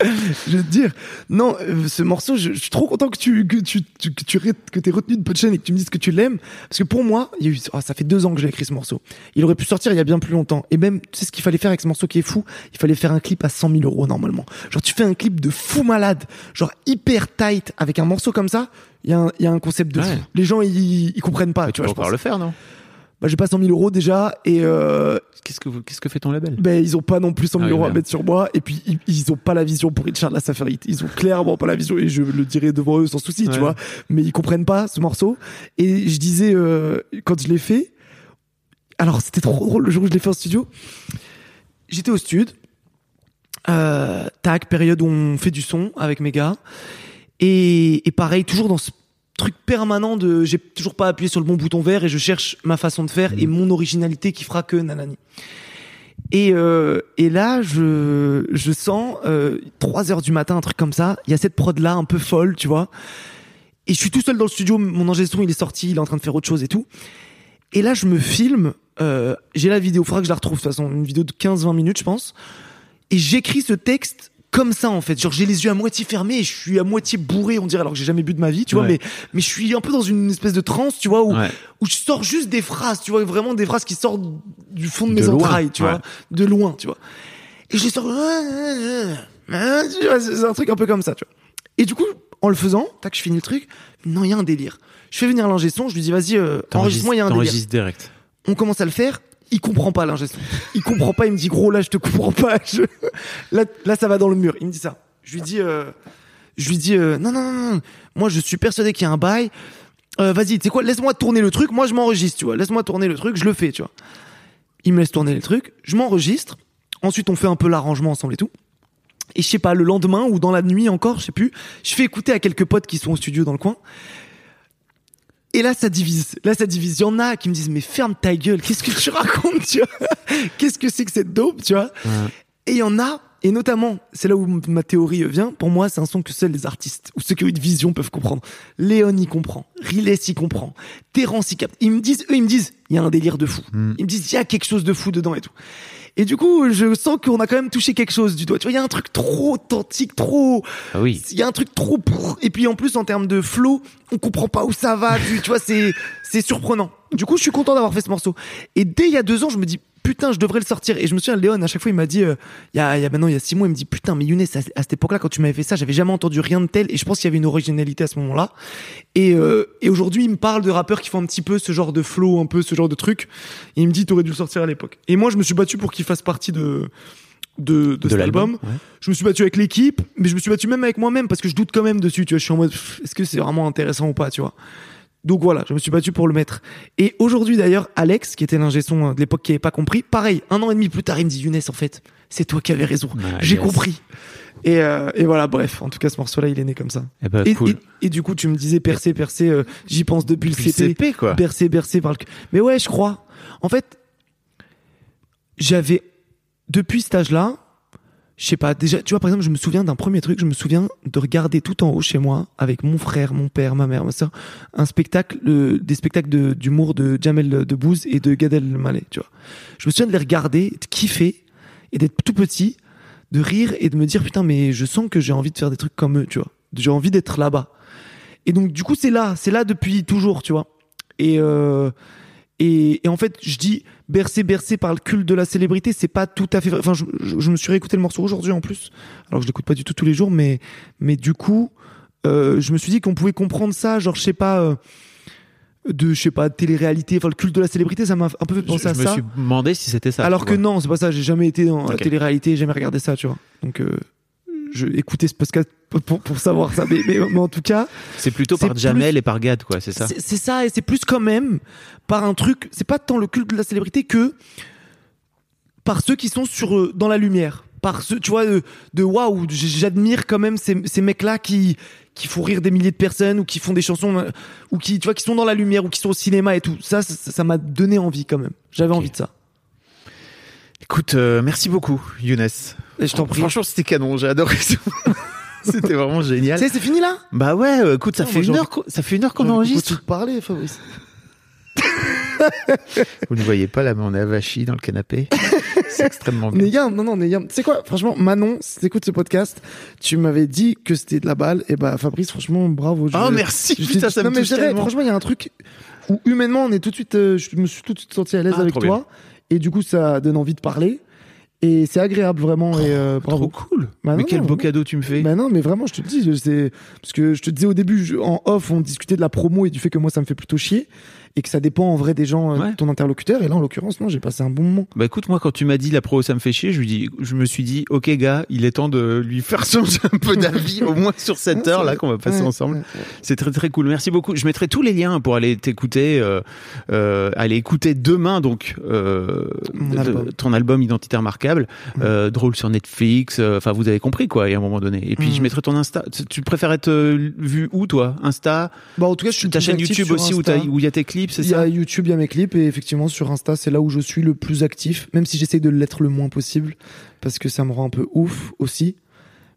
je vais te dire, non, euh, ce morceau, je, je suis trop content que tu que tu tu- que tu que t'aies retenu de punchline et que tu me dises que tu l'aimes, parce que pour moi, il y a eu, ah, ça fait deux ans que j'ai écrit ce morceau. Il aurait pu sortir il y a bien plus longtemps. Et même, tu sais ce qu'il fallait faire avec ce morceau qui est fou? Il fallait faire un clip à 100 000 euros normalement. Genre, tu fais un clip de fou malade, genre hyper tight avec un morceau comme ça. Il y, a un- il y a un concept de Ouais. fou. Les gens, ils, ils comprennent pas. Mais tu tu vois, peux je encore pense. le faire, non? Bah, j'ai pas 100 000 euros déjà, et euh, Qu'est-ce que, vous- qu'est-ce que fait ton label? ben ils ont pas non plus 100 000 Ah oui, euros à mettre sur moi et puis ils, ils ont pas la vision pour Richard Lassafarit ils ont clairement pas la vision et je le dirai devant eux sans souci Ouais. tu vois. Mais ils comprennent pas ce morceau. Et je disais euh, quand je l'ai fait alors c'était trop drôle le jour où je l'ai fait en studio. J'étais au stud. Euh, tac période où on fait du son avec mes gars. Et, et pareil toujours dans ce truc permanent de j'ai toujours pas appuyé sur le bon bouton vert et je cherche ma façon de faire et mon originalité qui fera que nanani et, euh, et là, je, je sens euh, 3 heures du matin, un truc comme ça. Il y a cette prod là, un peu folle, tu vois. Et je suis tout seul dans le studio. Mon ingé son, il est sorti, il est en train de faire autre chose et tout. Et là, je me filme. Euh, J'ai la vidéo, faudra que je la retrouve de toute façon, une vidéo de 15-20 minutes, je pense. Et j'écris ce texte comme ça en fait. Genre j'ai les yeux à moitié fermés et je suis à moitié bourré, on dirait, alors que j'ai jamais bu de ma vie, tu vois. Ouais. Mais mais je suis un peu dans une espèce de transe, tu vois, où Ouais. où je sors juste des phrases, tu vois, vraiment des phrases qui sortent du fond de mes loin, entrailles, tu ouais. vois, de loin, tu vois. Et je les sors, c'est un truc un peu comme ça, tu vois. Et du coup, en le faisant, tac, je finis le truc. Non, il y a un délire. Je fais venir l'ingé son, je lui dis, vas-y, euh, enregistre-moi, il y a un délire. Direct. On commence à le faire. Il comprend pas l'ingé son. Il comprend pas. Il me dit gros là je te comprends pas. Je- Là là ça va dans le mur. Il me dit ça. Je lui dis euh... je lui dis euh, non, non non non. Moi je suis persuadé qu'il y a un bail. Euh, Vas-y tu sais quoi laisse-moi tourner le truc. Moi je m'enregistre tu vois. Laisse-moi tourner le truc. Je le fais tu vois. Il me laisse tourner le truc. Je m'enregistre. Ensuite on fait un peu l'arrangement ensemble et tout. Et je sais pas le lendemain ou dans la nuit encore je sais plus. Je fais écouter à quelques potes qui sont au studio dans le coin. Et là, ça divise. Là, ça divise. Il y en a qui me disent, mais ferme ta gueule. Qu'est-ce que tu racontes, tu vois? Qu'est-ce que c'est que cette dope, tu vois? Et il y en a, et notamment, c'est là où ma théorie vient. Pour moi, c'est un son que seuls les artistes ou ceux qui ont une vision peuvent comprendre. Léon y comprend. Riles y comprend. Terence y capte. Ils me disent, eux, ils me disent, il y a un délire de fou. Ils me disent, il y a quelque chose de fou dedans et tout. Et du coup, je sens qu'on a quand même touché quelque chose du doigt. Tu vois, il y a un truc trop authentique, trop, Ah oui. il y a un truc trop et puis en plus en termes de flow on comprend pas où ça va tu, tu vois c'est c'est surprenant du coup je suis content d'avoir fait ce morceau et dès il y a deux ans je me dis putain je devrais le sortir et je me souviens Léon à chaque fois il m'a dit euh, il y a il y a maintenant il y a six mois il me dit putain mais Younes à, à cette époque là quand tu m'avais fait ça j'avais jamais entendu rien de tel et je pense qu'il y avait une originalité à ce moment là et euh, et aujourd'hui il me parle de rappeurs qui font un petit peu ce genre de flow un peu ce genre de truc et il me dit t'aurais dû le sortir à l'époque et moi je me suis battu pour qu'il fasse partie de de, de, cet l'album, album ouais. je me suis battu avec l'équipe, mais je me suis battu même avec moi-même parce que je doute quand même dessus. Tu vois, je suis en mode, est-ce que c'est vraiment intéressant ou pas, tu vois. Donc voilà, je me suis battu pour le mettre. Et aujourd'hui d'ailleurs, Alex, qui était l'ingé son de l'époque qui avait pas compris, pareil, un an et demi plus tard, il me dit Younes, en fait, c'est toi qui avais raison. Ah, J'ai yes. compris. Et, euh, et voilà, bref, en tout cas, ce morceau-là, il est né comme ça. Eh ben, et, cool. et, et du coup, tu me disais percer, percer, euh, j'y pense depuis, Depuis le CP. CP, quoi. Bercé, bercé par le. Mais ouais, je crois. En fait, j'avais, depuis cet âge-là, je sais pas, déjà, tu vois, par exemple, je me souviens d'un premier truc, je me souviens de regarder tout en haut chez moi, avec mon frère, mon père, ma mère, ma soeur, un spectacle, euh, des spectacles de- d'humour de, Jamel Debbouze et de Gad Elmaleh, tu vois. Je me souviens de les regarder, de kiffer, et d'être tout petit, de rire et de me dire, putain, mais je sens que j'ai envie de faire des trucs comme eux, tu vois. J'ai envie d'être là-bas. Et donc, du coup, c'est là, c'est là depuis toujours, tu vois. Et, euh, et, et en fait, je dis bercé, bercé par le culte de la célébrité, c'est pas tout à fait vrai. Enfin, je, je- je me suis réécouté le morceau aujourd'hui en plus, alors que je l'écoute pas du tout tous les jours, mais, mais du coup, euh, je me suis dit qu'on pouvait comprendre ça, genre, je sais pas, euh, de, je sais pas, télé-réalité, enfin, le culte de la célébrité, ça m'a un peu fait Je, penser à je me ça. suis demandé si c'était ça. Alors que vois. non, c'est pas ça, j'ai jamais été dans la télé-réalité, jamais regardé ça, tu vois. Donc, euh, je écoutais ce podcast pour, pour savoir ça, mais, mais, mais en tout cas, C'est plutôt par Jamel plus- et par Gad, quoi, c'est ça c'est ça, et c'est plus quand même par un truc, c'est pas tant le culte de la célébrité que par ceux qui sont sur euh, dans la lumière. Par ceux, tu vois, de, de waouh, j'admire quand même ces, ces mecs-là qui, qui font rire des milliers de personnes ou qui font des chansons ou qui, tu vois, qui sont dans la lumière ou qui sont au cinéma et tout. Ça, ça m'a donné envie quand même. J'avais envie de ça. Écoute, euh, merci beaucoup, Younes. Et je t'en prie. Franchement, c'était canon, j'ai adoré ça. C'était vraiment génial. C'est fini là? Bah ouais, euh, écoute, ça Non, fait moi, j'ai une heure, qu'on- ça fait une heure qu'on enregistre. de parler, Fabrice. Vous ne voyez pas là, mais on est avachi dans le canapé. C'est extrêmement bien. Néyam, non, non, Néyam. Tu sais quoi, franchement, Manon, si t'écoutes ce podcast, tu m'avais dit que c'était de la balle. Et bah, Fabrice, franchement, bravo. Je- Oh merci, je- putain, ça non, me mais touche je dirais, tellement. franchement, il y a un truc où humainement, on est tout de suite, euh, je me suis tout de suite senti à l'aise Ah, avec trop toi. Et du coup, ça donne envie de parler. Et c'est agréable, vraiment. et euh, bravo. Trop cool. Bah mais quel non, beau non. cadeau tu me fais. Bah non, mais vraiment, je te dis, c'est parce que je te disais au début, je- en off, on discutait de la promo et du fait que moi, ça me fait plutôt chier et que ça dépend en vrai des gens, euh, Ouais. de ton interlocuteur. Et là, en l'occurrence, non, j'ai passé un bon moment. Bah écoute, moi quand tu m'as dit la pro ça me fait chier, je lui dis, je me suis dit, ok gars, il est temps de lui faire changer un peu d'avis, au moins sur cette heure là qu'on va passer Ouais, ensemble. C'est très très cool. Merci beaucoup. Je mettrai tous les liens pour aller t'écouter, euh, euh, aller écouter demain donc euh, de- ton album Identité remarquable, euh, drôle sur Netflix. euh, Enfin, vous avez compris quoi. Il y a un moment donné. Et puis Mm. je mettrai ton Insta. Tu- préfères être vu où toi? Insta, Bah, en tout cas, je suis ta chaîne YouTube aussi où il y a tes clips, c'est Il y a YouTube, il y a mes clips et effectivement sur Insta, c'est là où je suis le plus actif, même si j'essaye de l'être le moins possible parce que ça me rend un peu ouf aussi.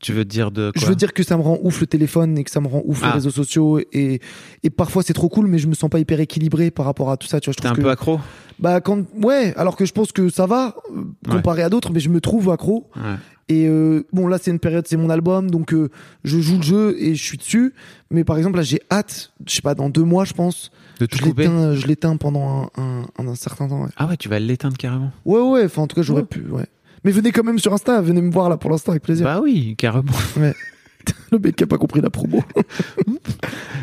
Tu veux dire de quoi je veux dire que ça me rend ouf le téléphone et que ça me rend ouf Ah. les réseaux sociaux et et parfois c'est trop cool mais je me sens pas hyper équilibré par rapport à tout ça, tu vois, je trouve un que peu accro. bah quand ouais, alors que je pense que ça va euh, comparé à d'autres mais je me trouve accro Ouais. Et euh, bon là c'est une période c'est mon album donc euh, je joue le jeu et je suis dessus mais par exemple là j'ai hâte je sais pas dans deux mois je pense De tout je couper. l'éteins je l'éteins pendant un, un, un, certain temps ouais. Ah ouais, tu vas l'éteindre carrément. Ouais, ouais, enfin, en tout cas, j'aurais Ouais. pu, ouais. Mais venez quand même sur Insta, venez me voir là pour l'instant avec plaisir. Bah oui, carrément. Le mec qui a pas compris la promo.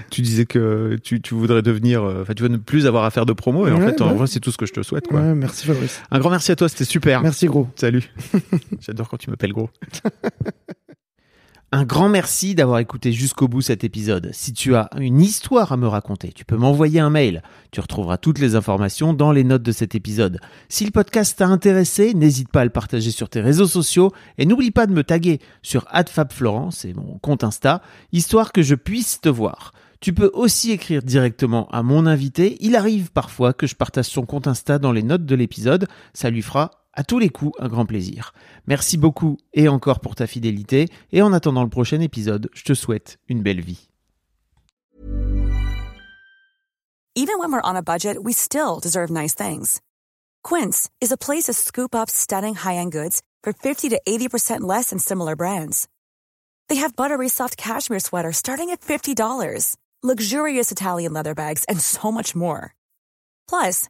tu disais que tu, tu voudrais devenir, euh, enfin, tu veux ne plus avoir à faire de promo, et en Ouais, fait, en bah. vrai, c'est tout ce que je te souhaite, quoi. Ouais, merci Fabrice. Un grand merci à toi, c'était super. Merci gros. Salut. J'adore quand tu m'appelles gros. Un grand merci d'avoir écouté jusqu'au bout cet épisode. Si tu as une histoire à me raconter, tu peux m'envoyer un mail. Tu retrouveras toutes les informations dans les notes de cet épisode. Si le podcast t'a intéressé, n'hésite pas à le partager sur tes réseaux sociaux et n'oublie pas de me taguer sur @fabflorent, c'est mon compte Insta, histoire que je puisse te voir. Tu peux aussi écrire directement à mon invité. Il arrive parfois que je partage son compte Insta dans les notes de l'épisode. Ça lui fera à tous les coups un grand plaisir. Merci beaucoup et encore pour ta fidélité. Et en attendant le prochain épisode, je te souhaite une belle vie. Even when we're on a budget, we still deserve nice things. Quince is a place to scoop up stunning high-end goods for 50 to 80% less than similar brands. They have buttery soft cashmere sweaters starting at $50, luxurious Italian leather bags, and so much more. Plus,